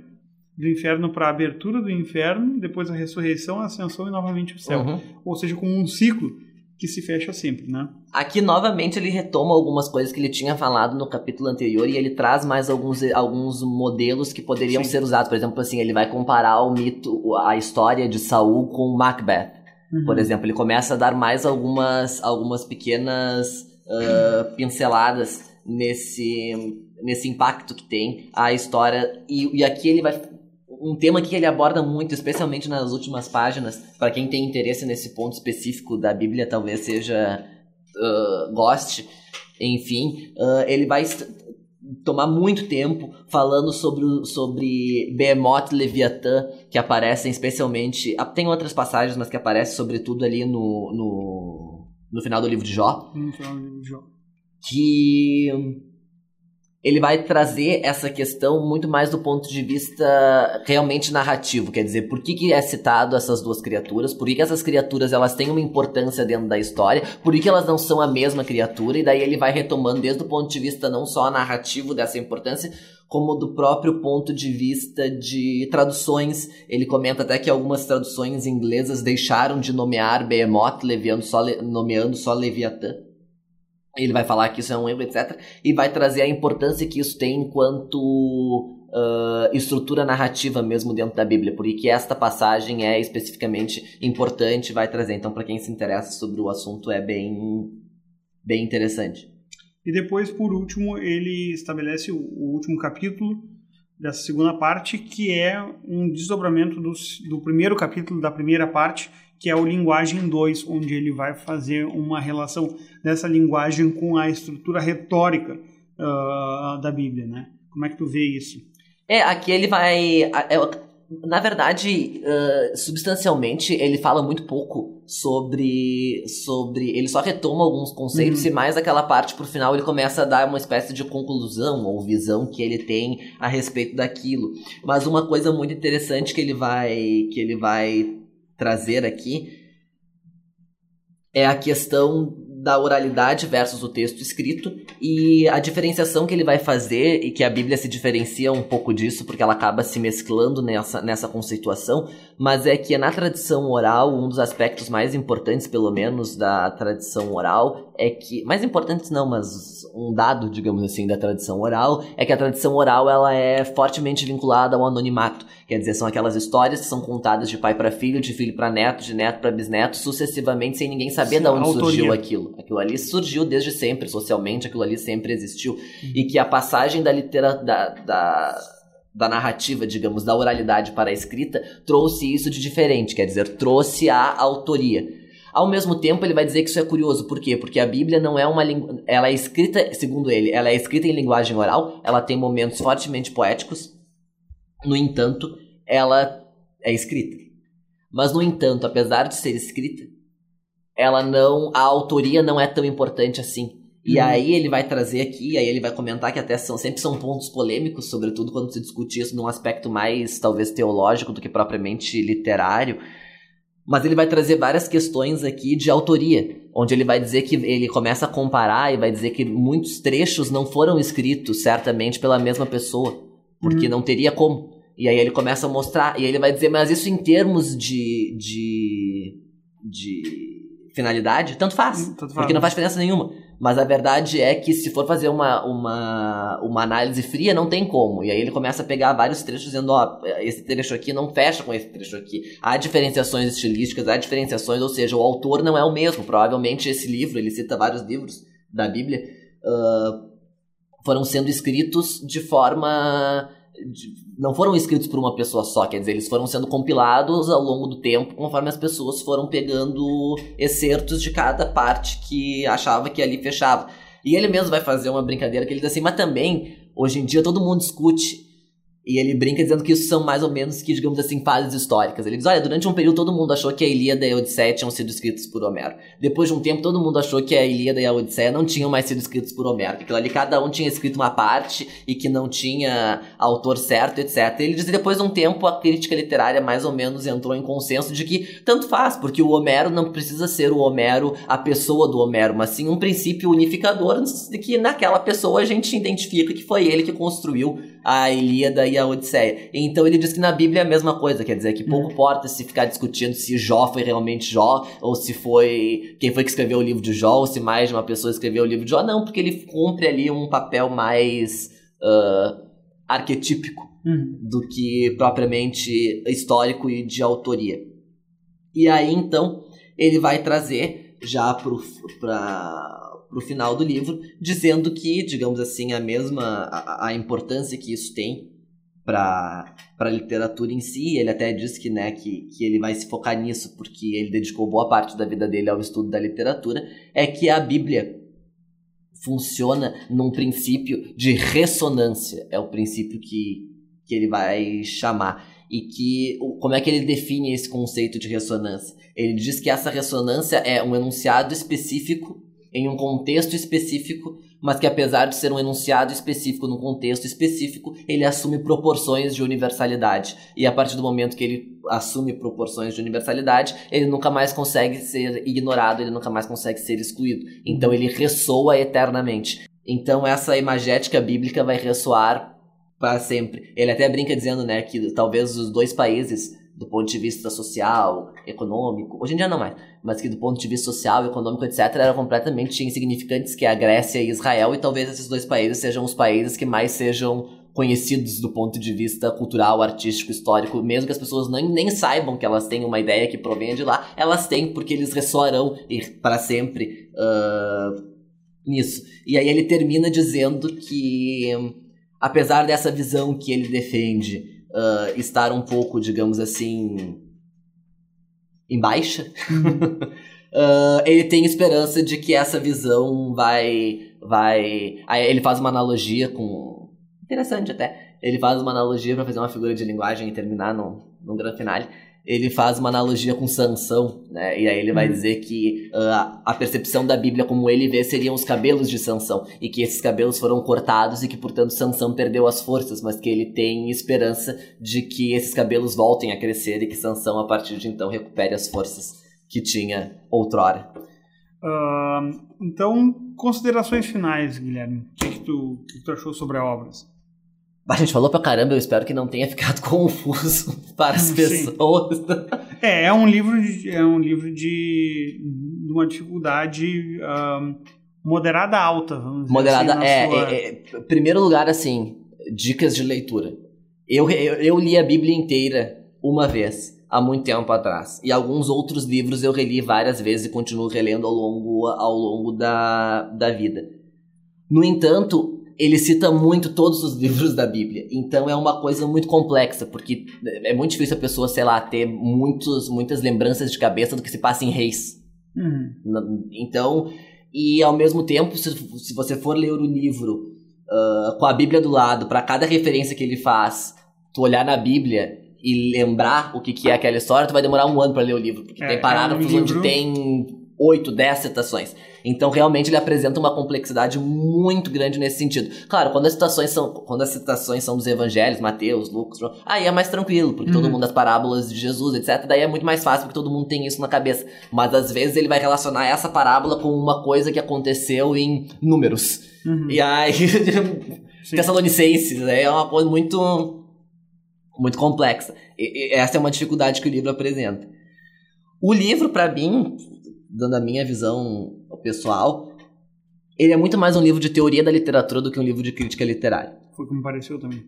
do inferno para a abertura do inferno, depois a ressurreição, a ascensão e novamente o céu. Uhum. Ou seja, como um ciclo. que se fecha sempre, né? Aqui, novamente, ele retoma algumas coisas que ele tinha falado no capítulo anterior e ele traz mais alguns, alguns modelos que poderiam Sim. ser usados. Por exemplo, assim, ele vai comparar o mito, a história de Saul com Macbeth. Uhum. Por exemplo, ele começa a dar mais algumas, algumas pequenas uh, pinceladas nesse, nesse impacto que tem a história. E, e aqui ele vai um tema que ele aborda muito, especialmente nas últimas páginas, para quem tem interesse nesse ponto específico da Bíblia, talvez seja uh, goste. Enfim, uh, ele vai tomar muito tempo falando sobre, sobre Behemoth Leviatã, que aparecem especialmente. Ah, tem outras passagens, mas que aparecem sobretudo ali no, no, no final do livro de Jó. No final do livro de Jó. Que ele vai trazer essa questão muito mais do ponto de vista realmente narrativo, quer dizer, por que, que é citado essas duas criaturas, por que, que essas criaturas elas têm uma importância dentro da história, por que, que elas não são a mesma criatura, e daí ele vai retomando desde o ponto de vista não só narrativo dessa importância, como do próprio ponto de vista de traduções. Ele comenta até que algumas traduções inglesas deixaram de nomear Behemoth, só, nomeando só Leviatã. Ele vai falar que isso é um erro, etc. E vai trazer a importância que isso tem enquanto uh, estrutura narrativa mesmo dentro da Bíblia. Porque esta passagem é especificamente importante, vai trazer. Então, para quem se interessa sobre o assunto, é bem, bem interessante. E depois, por último, ele estabelece o, último capítulo dessa segunda parte, que é um desdobramento do, do primeiro capítulo da primeira parte, que é o linguagem 2, onde ele vai fazer uma relação dessa linguagem com a estrutura retórica uh, da Bíblia, né? Como é que tu vê isso? É, aqui ele vai... É, na verdade, uh, substancialmente, ele fala muito pouco sobre. sobre Ele só retoma alguns conceitos uhum. e mais aquela parte pro final ele começa a dar uma espécie de conclusão ou visão que ele tem a respeito daquilo. Mas uma coisa muito interessante que ele vai. que ele vai trazer aqui é a questão da oralidade versus o texto escrito e a diferenciação que ele vai fazer e que a Bíblia se diferencia um pouco disso porque ela acaba se mesclando nessa, nessa conceituação, mas é que na tradição oral, um dos aspectos mais importantes, pelo menos, da tradição oral é que, mais importantes não, mas um dado, digamos assim, da tradição oral é que a tradição oral ela é fortemente vinculada ao anonimato. Quer dizer, são aquelas histórias que são contadas de pai para filho, de filho para neto, de neto para bisneto, sucessivamente, sem ninguém saber Sim, de onde surgiu aquilo. Aquilo ali surgiu desde sempre, socialmente, aquilo ali sempre existiu. Uhum. E que a passagem da literatura. Da, da, da narrativa, digamos, da oralidade para a escrita, trouxe isso de diferente, quer dizer, trouxe a autoria. Ao mesmo tempo, ele vai dizer que isso é curioso, por quê? Porque a Bíblia não é uma língua. Ela é escrita, segundo ele, ela é escrita em linguagem oral, ela tem momentos fortemente poéticos, no entanto, ela é escrita. Mas, no entanto, apesar de ser escrita, ela não. A autoria não é tão importante assim. E hum. aí ele vai trazer aqui, aí ele vai comentar que até são, sempre são pontos polêmicos, sobretudo quando se discute isso num aspecto mais, talvez, teológico do que propriamente literário. Mas ele vai trazer várias questões aqui de autoria, onde ele vai dizer que ele começa a comparar e vai dizer que muitos trechos não foram escritos certamente pela mesma pessoa, porque hum. não teria como. E aí ele começa a mostrar, e ele vai dizer, mas isso em termos de. de. de finalidade, tanto faz. Hum, tanto faz. Porque não faz diferença nenhuma. Mas a verdade é que se for fazer uma, uma, uma análise fria, não tem como. E aí ele começa a pegar vários trechos dizendo, ó, esse trecho aqui não fecha com esse trecho aqui. Há diferenciações estilísticas, há diferenciações, ou seja, o autor não é o mesmo. Provavelmente esse livro, ele cita vários livros da Bíblia, uh, foram sendo escritos de forma não foram escritos por uma pessoa só, quer dizer, eles foram sendo compilados ao longo do tempo, conforme as pessoas foram pegando excertos de cada parte que achava que ali fechava. E ele mesmo vai fazer uma brincadeira que ele diz assim, mas também, hoje em dia todo mundo discute e ele brinca dizendo que isso são mais ou menos que, digamos assim, fases históricas. Ele diz: olha, durante um período todo mundo achou que a Ilíada e a Odisseia tinham sido escritos por Homero. Depois de um tempo, todo mundo achou que a Ilíada e a Odisseia não tinham mais sido escritos por Homero. Que ali cada um tinha escrito uma parte e que não tinha autor certo, etc. Ele diz depois de um tempo a crítica literária mais ou menos entrou em consenso de que tanto faz, porque o Homero não precisa ser o Homero, a pessoa do Homero, mas sim um princípio unificador de que naquela pessoa a gente identifica que foi ele que construiu a Ilíada e a Odisseia. Então ele diz que na Bíblia é a mesma coisa, quer dizer que pouco importa se ficar discutindo se Jó foi realmente Jó, ou se foi quem foi que escreveu o livro de Jó, ou se mais de uma pessoa escreveu o livro de Jó, não, porque ele cumpre ali um papel mais uh, arquetípico Uhum. do que propriamente histórico e de autoria. E aí então ele vai trazer já pro, pra, pro final do livro, dizendo que, digamos assim, a mesma a, a importância que isso tem para a literatura em si. Ele até diz que, né, que, que ele vai se focar nisso porque ele dedicou boa parte da vida dele ao estudo da literatura. É que a Bíblia funciona num princípio de ressonância. É o princípio que, que ele vai chamar. E que como é que ele define esse conceito de ressonância? Ele diz que essa ressonância é um enunciado específico em um contexto específico, mas que apesar de ser um enunciado específico num contexto específico, ele assume proporções de universalidade. E a partir do momento que ele assume proporções de universalidade, ele nunca mais consegue ser ignorado, ele nunca mais consegue ser excluído. Então ele ressoa eternamente. Então essa imagética bíblica vai ressoar para sempre. Ele até brinca dizendo, né, que talvez os dois países do ponto de vista social, econômico, hoje em dia não mais, mas que do ponto de vista social, econômico, etc, eram completamente insignificantes, que é a Grécia e Israel, e talvez esses dois países sejam os países que mais sejam conhecidos do ponto de vista cultural, artístico, histórico, mesmo que as pessoas nem, nem saibam que elas têm uma ideia que provenha de lá, elas têm porque eles ressoarão para sempre ah, nisso. E aí ele termina dizendo que apesar dessa visão que ele defende ah, estar um pouco, digamos assim, em baixa, ah, ele tem esperança de que essa visão vai. vai. Aí ele faz uma analogia com. Interessante até. Ele faz uma analogia para fazer uma figura de linguagem e terminar num, num grande finale. Ele faz uma analogia com Sansão, né? E aí ele vai Uhum. dizer que ah, a percepção da Bíblia como ele vê seriam os cabelos de Sansão e que esses cabelos foram cortados e que portanto Sansão perdeu as forças, mas que ele tem esperança de que esses cabelos voltem a crescer e que Sansão a partir de então recupere as forças que tinha outrora. Ah, então, considerações finais, Guilherme. O que, que, tu, que que tu achou sobre a obra? A gente falou pra caramba, eu espero que não tenha ficado confuso para as Sim. pessoas. É, é um livro de, é um livro de, de uma dificuldade ah, moderada alta, vamos dizer Moderada, assim, é, sua- é, é, Primeiro lugar, assim, dicas de leitura. Eu, eu, eu li a Bíblia inteira uma vez, há muito tempo atrás. E alguns outros livros eu reli várias vezes e continuo relendo ao longo, ao longo da, da vida. No entanto, ele cita muito todos os livros da Bíblia. Então é uma coisa muito complexa, porque é muito difícil a pessoa, sei lá, ter muitos, muitas lembranças de cabeça do que se passa em Reis. Uhum. Então, e ao mesmo tempo, se, se você for ler o livro ah, com a Bíblia do lado, para cada referência que ele faz, tu olhar na Bíblia e lembrar o que, que é aquela história, tu vai demorar um ano para ler o livro, porque É, tem parágrafos é um onde livro- tem 8, 10 citações. Então, realmente, ele apresenta uma complexidade muito grande nesse sentido. Claro, quando as citações são, quando as citações são dos evangelhos, Mateus, Lucas, João, aí é mais tranquilo, porque todo Uhum. mundo das parábolas de Jesus, etc. Daí é muito mais fácil, porque todo mundo tem isso na cabeça. Mas às vezes ele vai relacionar essa parábola com uma coisa que aconteceu em números. Uhum. E aí. Tessalonicenses, né? é uma coisa muito muito complexa. E- e essa é uma dificuldade que o livro apresenta. O livro, pra mim, dando a minha visão pessoal, ele é muito mais um livro de teoria da literatura do que um livro de crítica literária. Foi como pareceu também.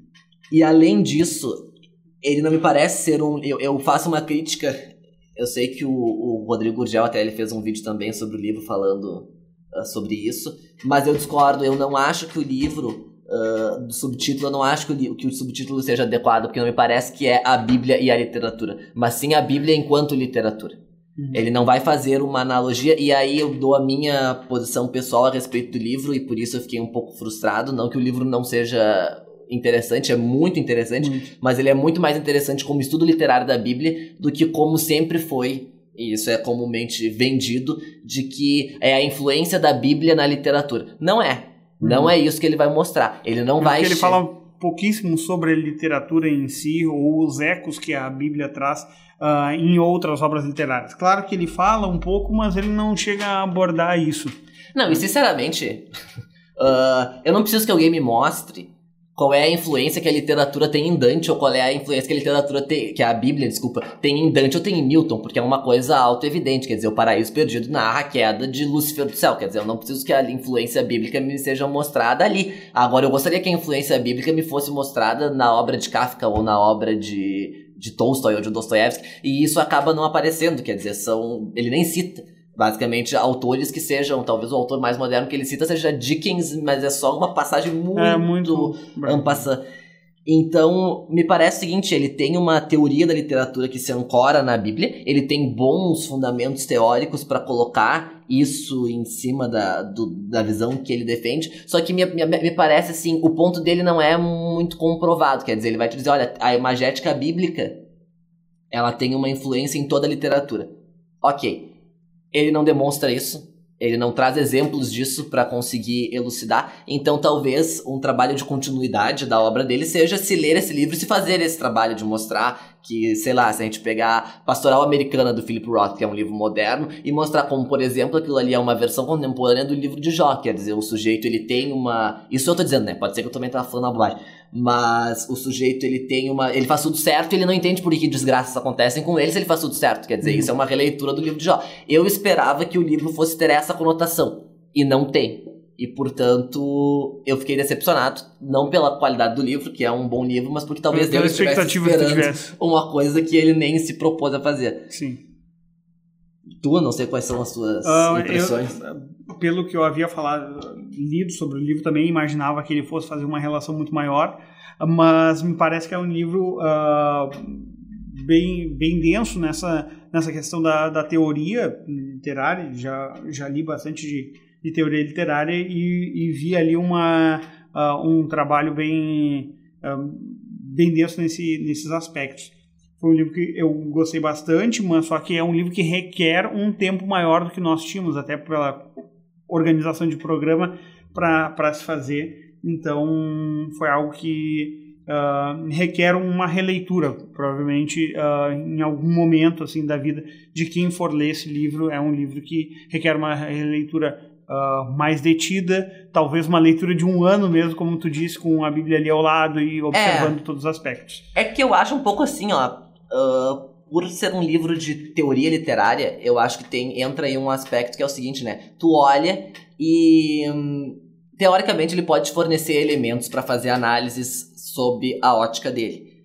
E além disso, ele não me parece ser um. Eu, eu faço uma crítica. Eu sei que o, o Rodrigo Gurgel até ele fez um vídeo também sobre o livro falando ah, sobre isso, mas eu discordo. Eu não acho que o livro ah, do subtítulo, eu não acho que o, que o subtítulo seja adequado, porque não me parece que é a Bíblia e a literatura, mas sim a Bíblia enquanto literatura. Uhum. Ele não vai fazer uma analogia, e aí eu dou a minha posição pessoal a respeito do livro, e por isso eu fiquei um pouco frustrado. Não que o livro não seja interessante, é muito interessante, Muito. mas ele é muito mais interessante como estudo literário da Bíblia do que como sempre foi, e isso é comumente vendido, de que é a influência da Bíblia na literatura. Não é. Não Uhum. é isso que ele vai mostrar. Ele não vai. Ele fala pouquíssimo sobre a literatura em si ou os ecos que a Bíblia traz ah, em outras obras literárias. Claro que ele fala um pouco, mas ele não chega a abordar isso. Não, e sinceramente, ah, eu não preciso que alguém me mostre qual é a influência que a literatura tem em Dante, ou qual é a influência que a literatura tem, que a Bíblia, desculpa, tem em Dante ou tem em Milton, porque é uma coisa auto-evidente, quer dizer, o paraíso perdido narra a queda de Lúcifer do céu, quer dizer, eu não preciso que a influência bíblica me seja mostrada ali. Agora, eu gostaria que a influência bíblica me fosse mostrada na obra de Kafka ou na obra de, de Tolstói ou de Dostoiévski, e isso acaba não aparecendo, quer dizer, são, ele nem cita basicamente autores que sejam, talvez o autor mais moderno que ele cita seja Dickens, mas é só uma passagem muito, é, muito ampassã. Então, me parece o seguinte, ele tem uma teoria da literatura que se ancora na Bíblia, ele tem bons fundamentos teóricos para colocar isso em cima da, do, da visão que ele defende, só que me, me, me, parece assim, o ponto dele não é muito comprovado, quer dizer, ele vai te dizer, olha, a imagética bíblica, ela tem uma influência em toda a literatura. Ok, ele não demonstra isso. Ele não traz exemplos disso para conseguir elucidar. Então, talvez um trabalho de continuidade da obra dele seja se ler esse livro e se fazer esse trabalho de mostrar que, sei lá, se a gente pegar Pastoral Americana do Philip Roth, que é um livro moderno, e mostrar como, por exemplo, aquilo ali é uma versão contemporânea do livro de Jó, quer dizer, o sujeito ele tem uma. Isso eu tô dizendo, né? Pode ser que eu também tava falando a bobagem. Mas o sujeito ele tem uma. Ele faz tudo certo e ele não entende por que desgraças acontecem com ele se ele faz tudo certo. Quer dizer, uhum. isso é uma releitura do livro de Jó. Eu esperava que o livro fosse ter essa conotação. E não tem. E, portanto, eu fiquei decepcionado. Não pela qualidade do livro, que é um bom livro, mas porque talvez Deus estivesse esperando uma coisa que ele nem se propôs a fazer. Sim. Tu, não sei quais são as suas uh, impressões. Eu, pelo que eu havia falado, lido sobre o livro, também imaginava que ele fosse fazer uma relação muito maior, mas me parece que é um livro uh, bem, bem denso nessa, nessa questão da, da teoria literária. Já, já li bastante de de teoria literária e, e vi ali uma, uh, um trabalho bem, uh, bem denso nesse, nesses aspectos. Foi um livro que eu gostei bastante, mas só que é um livro que requer um tempo maior do que nós tínhamos, até pela organização de programa para se fazer. Então, foi algo que uh, requer uma releitura, provavelmente uh, em algum momento assim da vida de quem for ler esse livro. É um livro que requer uma releitura uh, mais detida, talvez uma leitura de um ano mesmo, como tu disse, com a Bíblia ali ao lado e observando é. todos os aspectos. É que eu acho um pouco assim, ó. Uh, por ser um livro de teoria literária, eu acho que tem entra aí um aspecto que é o seguinte, né? Tu olha e hum, teoricamente ele pode te fornecer elementos para fazer análises sob a ótica dele.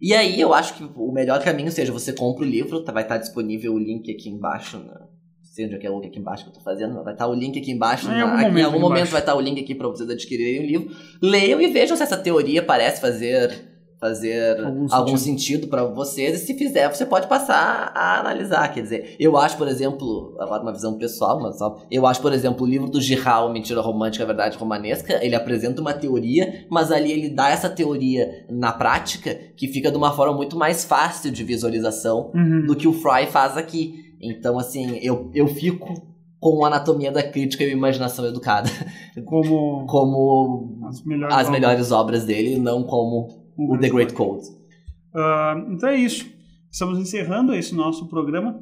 E aí eu acho que o melhor caminho seja você compra o livro, tá, vai estar disponível o link aqui embaixo na, sei onde é que é o link aqui embaixo que eu tô fazendo, vai estar o link aqui embaixo. Em algum, na, momento, em algum momento vai estar o link aqui para vocês adquirirem o livro. Leiam e vejam se essa teoria parece fazer fazer algum, algum sentido, para vocês e se fizer você pode passar a analisar quer dizer eu acho por exemplo agora uma visão pessoal mas só eu acho por exemplo o livro do Gihal Mentira Romântica Verdade Romanesca ele apresenta uma teoria mas ali ele dá essa teoria na prática que fica de uma forma muito mais fácil de visualização uhum. do que o Fry faz aqui então, assim, eu, eu fico com a anatomia da crítica e a imaginação educada. Como, como as, melhores, as obras. melhores obras dele, não como o The Great Code. Uh, então é isso. Estamos encerrando esse nosso programa.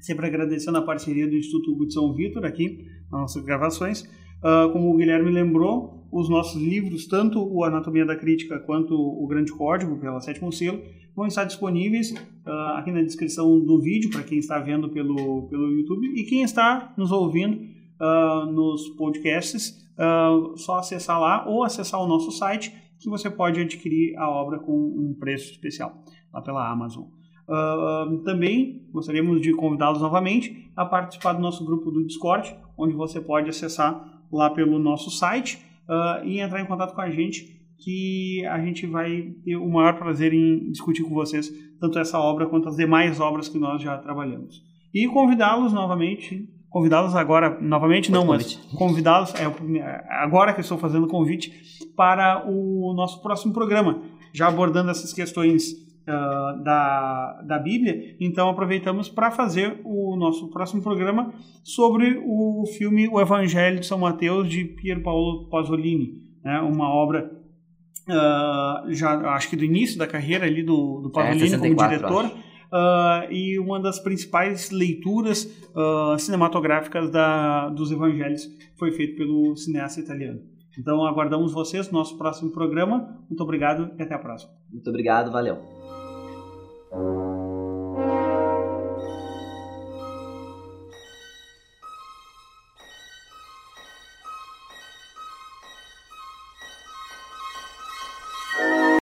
Sempre agradecendo a parceria do Instituto São Vitor aqui nas nossas gravações. Uh, como o Guilherme lembrou, os nossos livros, tanto o Anatomia da Crítica quanto o Grande Código, pela Sétimo Selo, vão estar disponíveis uh, aqui na descrição do vídeo para quem está vendo pelo, pelo YouTube e quem está nos ouvindo uh, nos podcasts, uh, só acessar lá ou acessar o nosso site que você pode adquirir a obra com um preço especial lá pela Amazon. também gostaríamos de convidá-los novamente a participar do nosso grupo do Discord, onde você pode acessar lá pelo nosso site e entrar em contato com a gente que a gente vai ter o maior prazer em discutir com vocês tanto essa obra quanto as demais obras que nós já trabalhamos. E convidá-los novamente, convidá-los agora, novamente não, mas convidá-los, é, agora que estou fazendo o convite, para o nosso próximo programa, já abordando essas questões uh, da, da Bíblia. Então aproveitamos para fazer o nosso próximo programa sobre o filme O Evangelho de São Mateus, de Pier Paolo Pasolini, né, uma obra uh, já acho que do início da carreira ali do, do Pavolini é, como diretor. Uh, e uma das principais leituras uh, cinematográficas da, dos evangelhos foi feito pelo cineasta italiano. Então aguardamos vocês no nosso próximo programa. Muito obrigado e até a próxima. Muito obrigado, valeu. thank you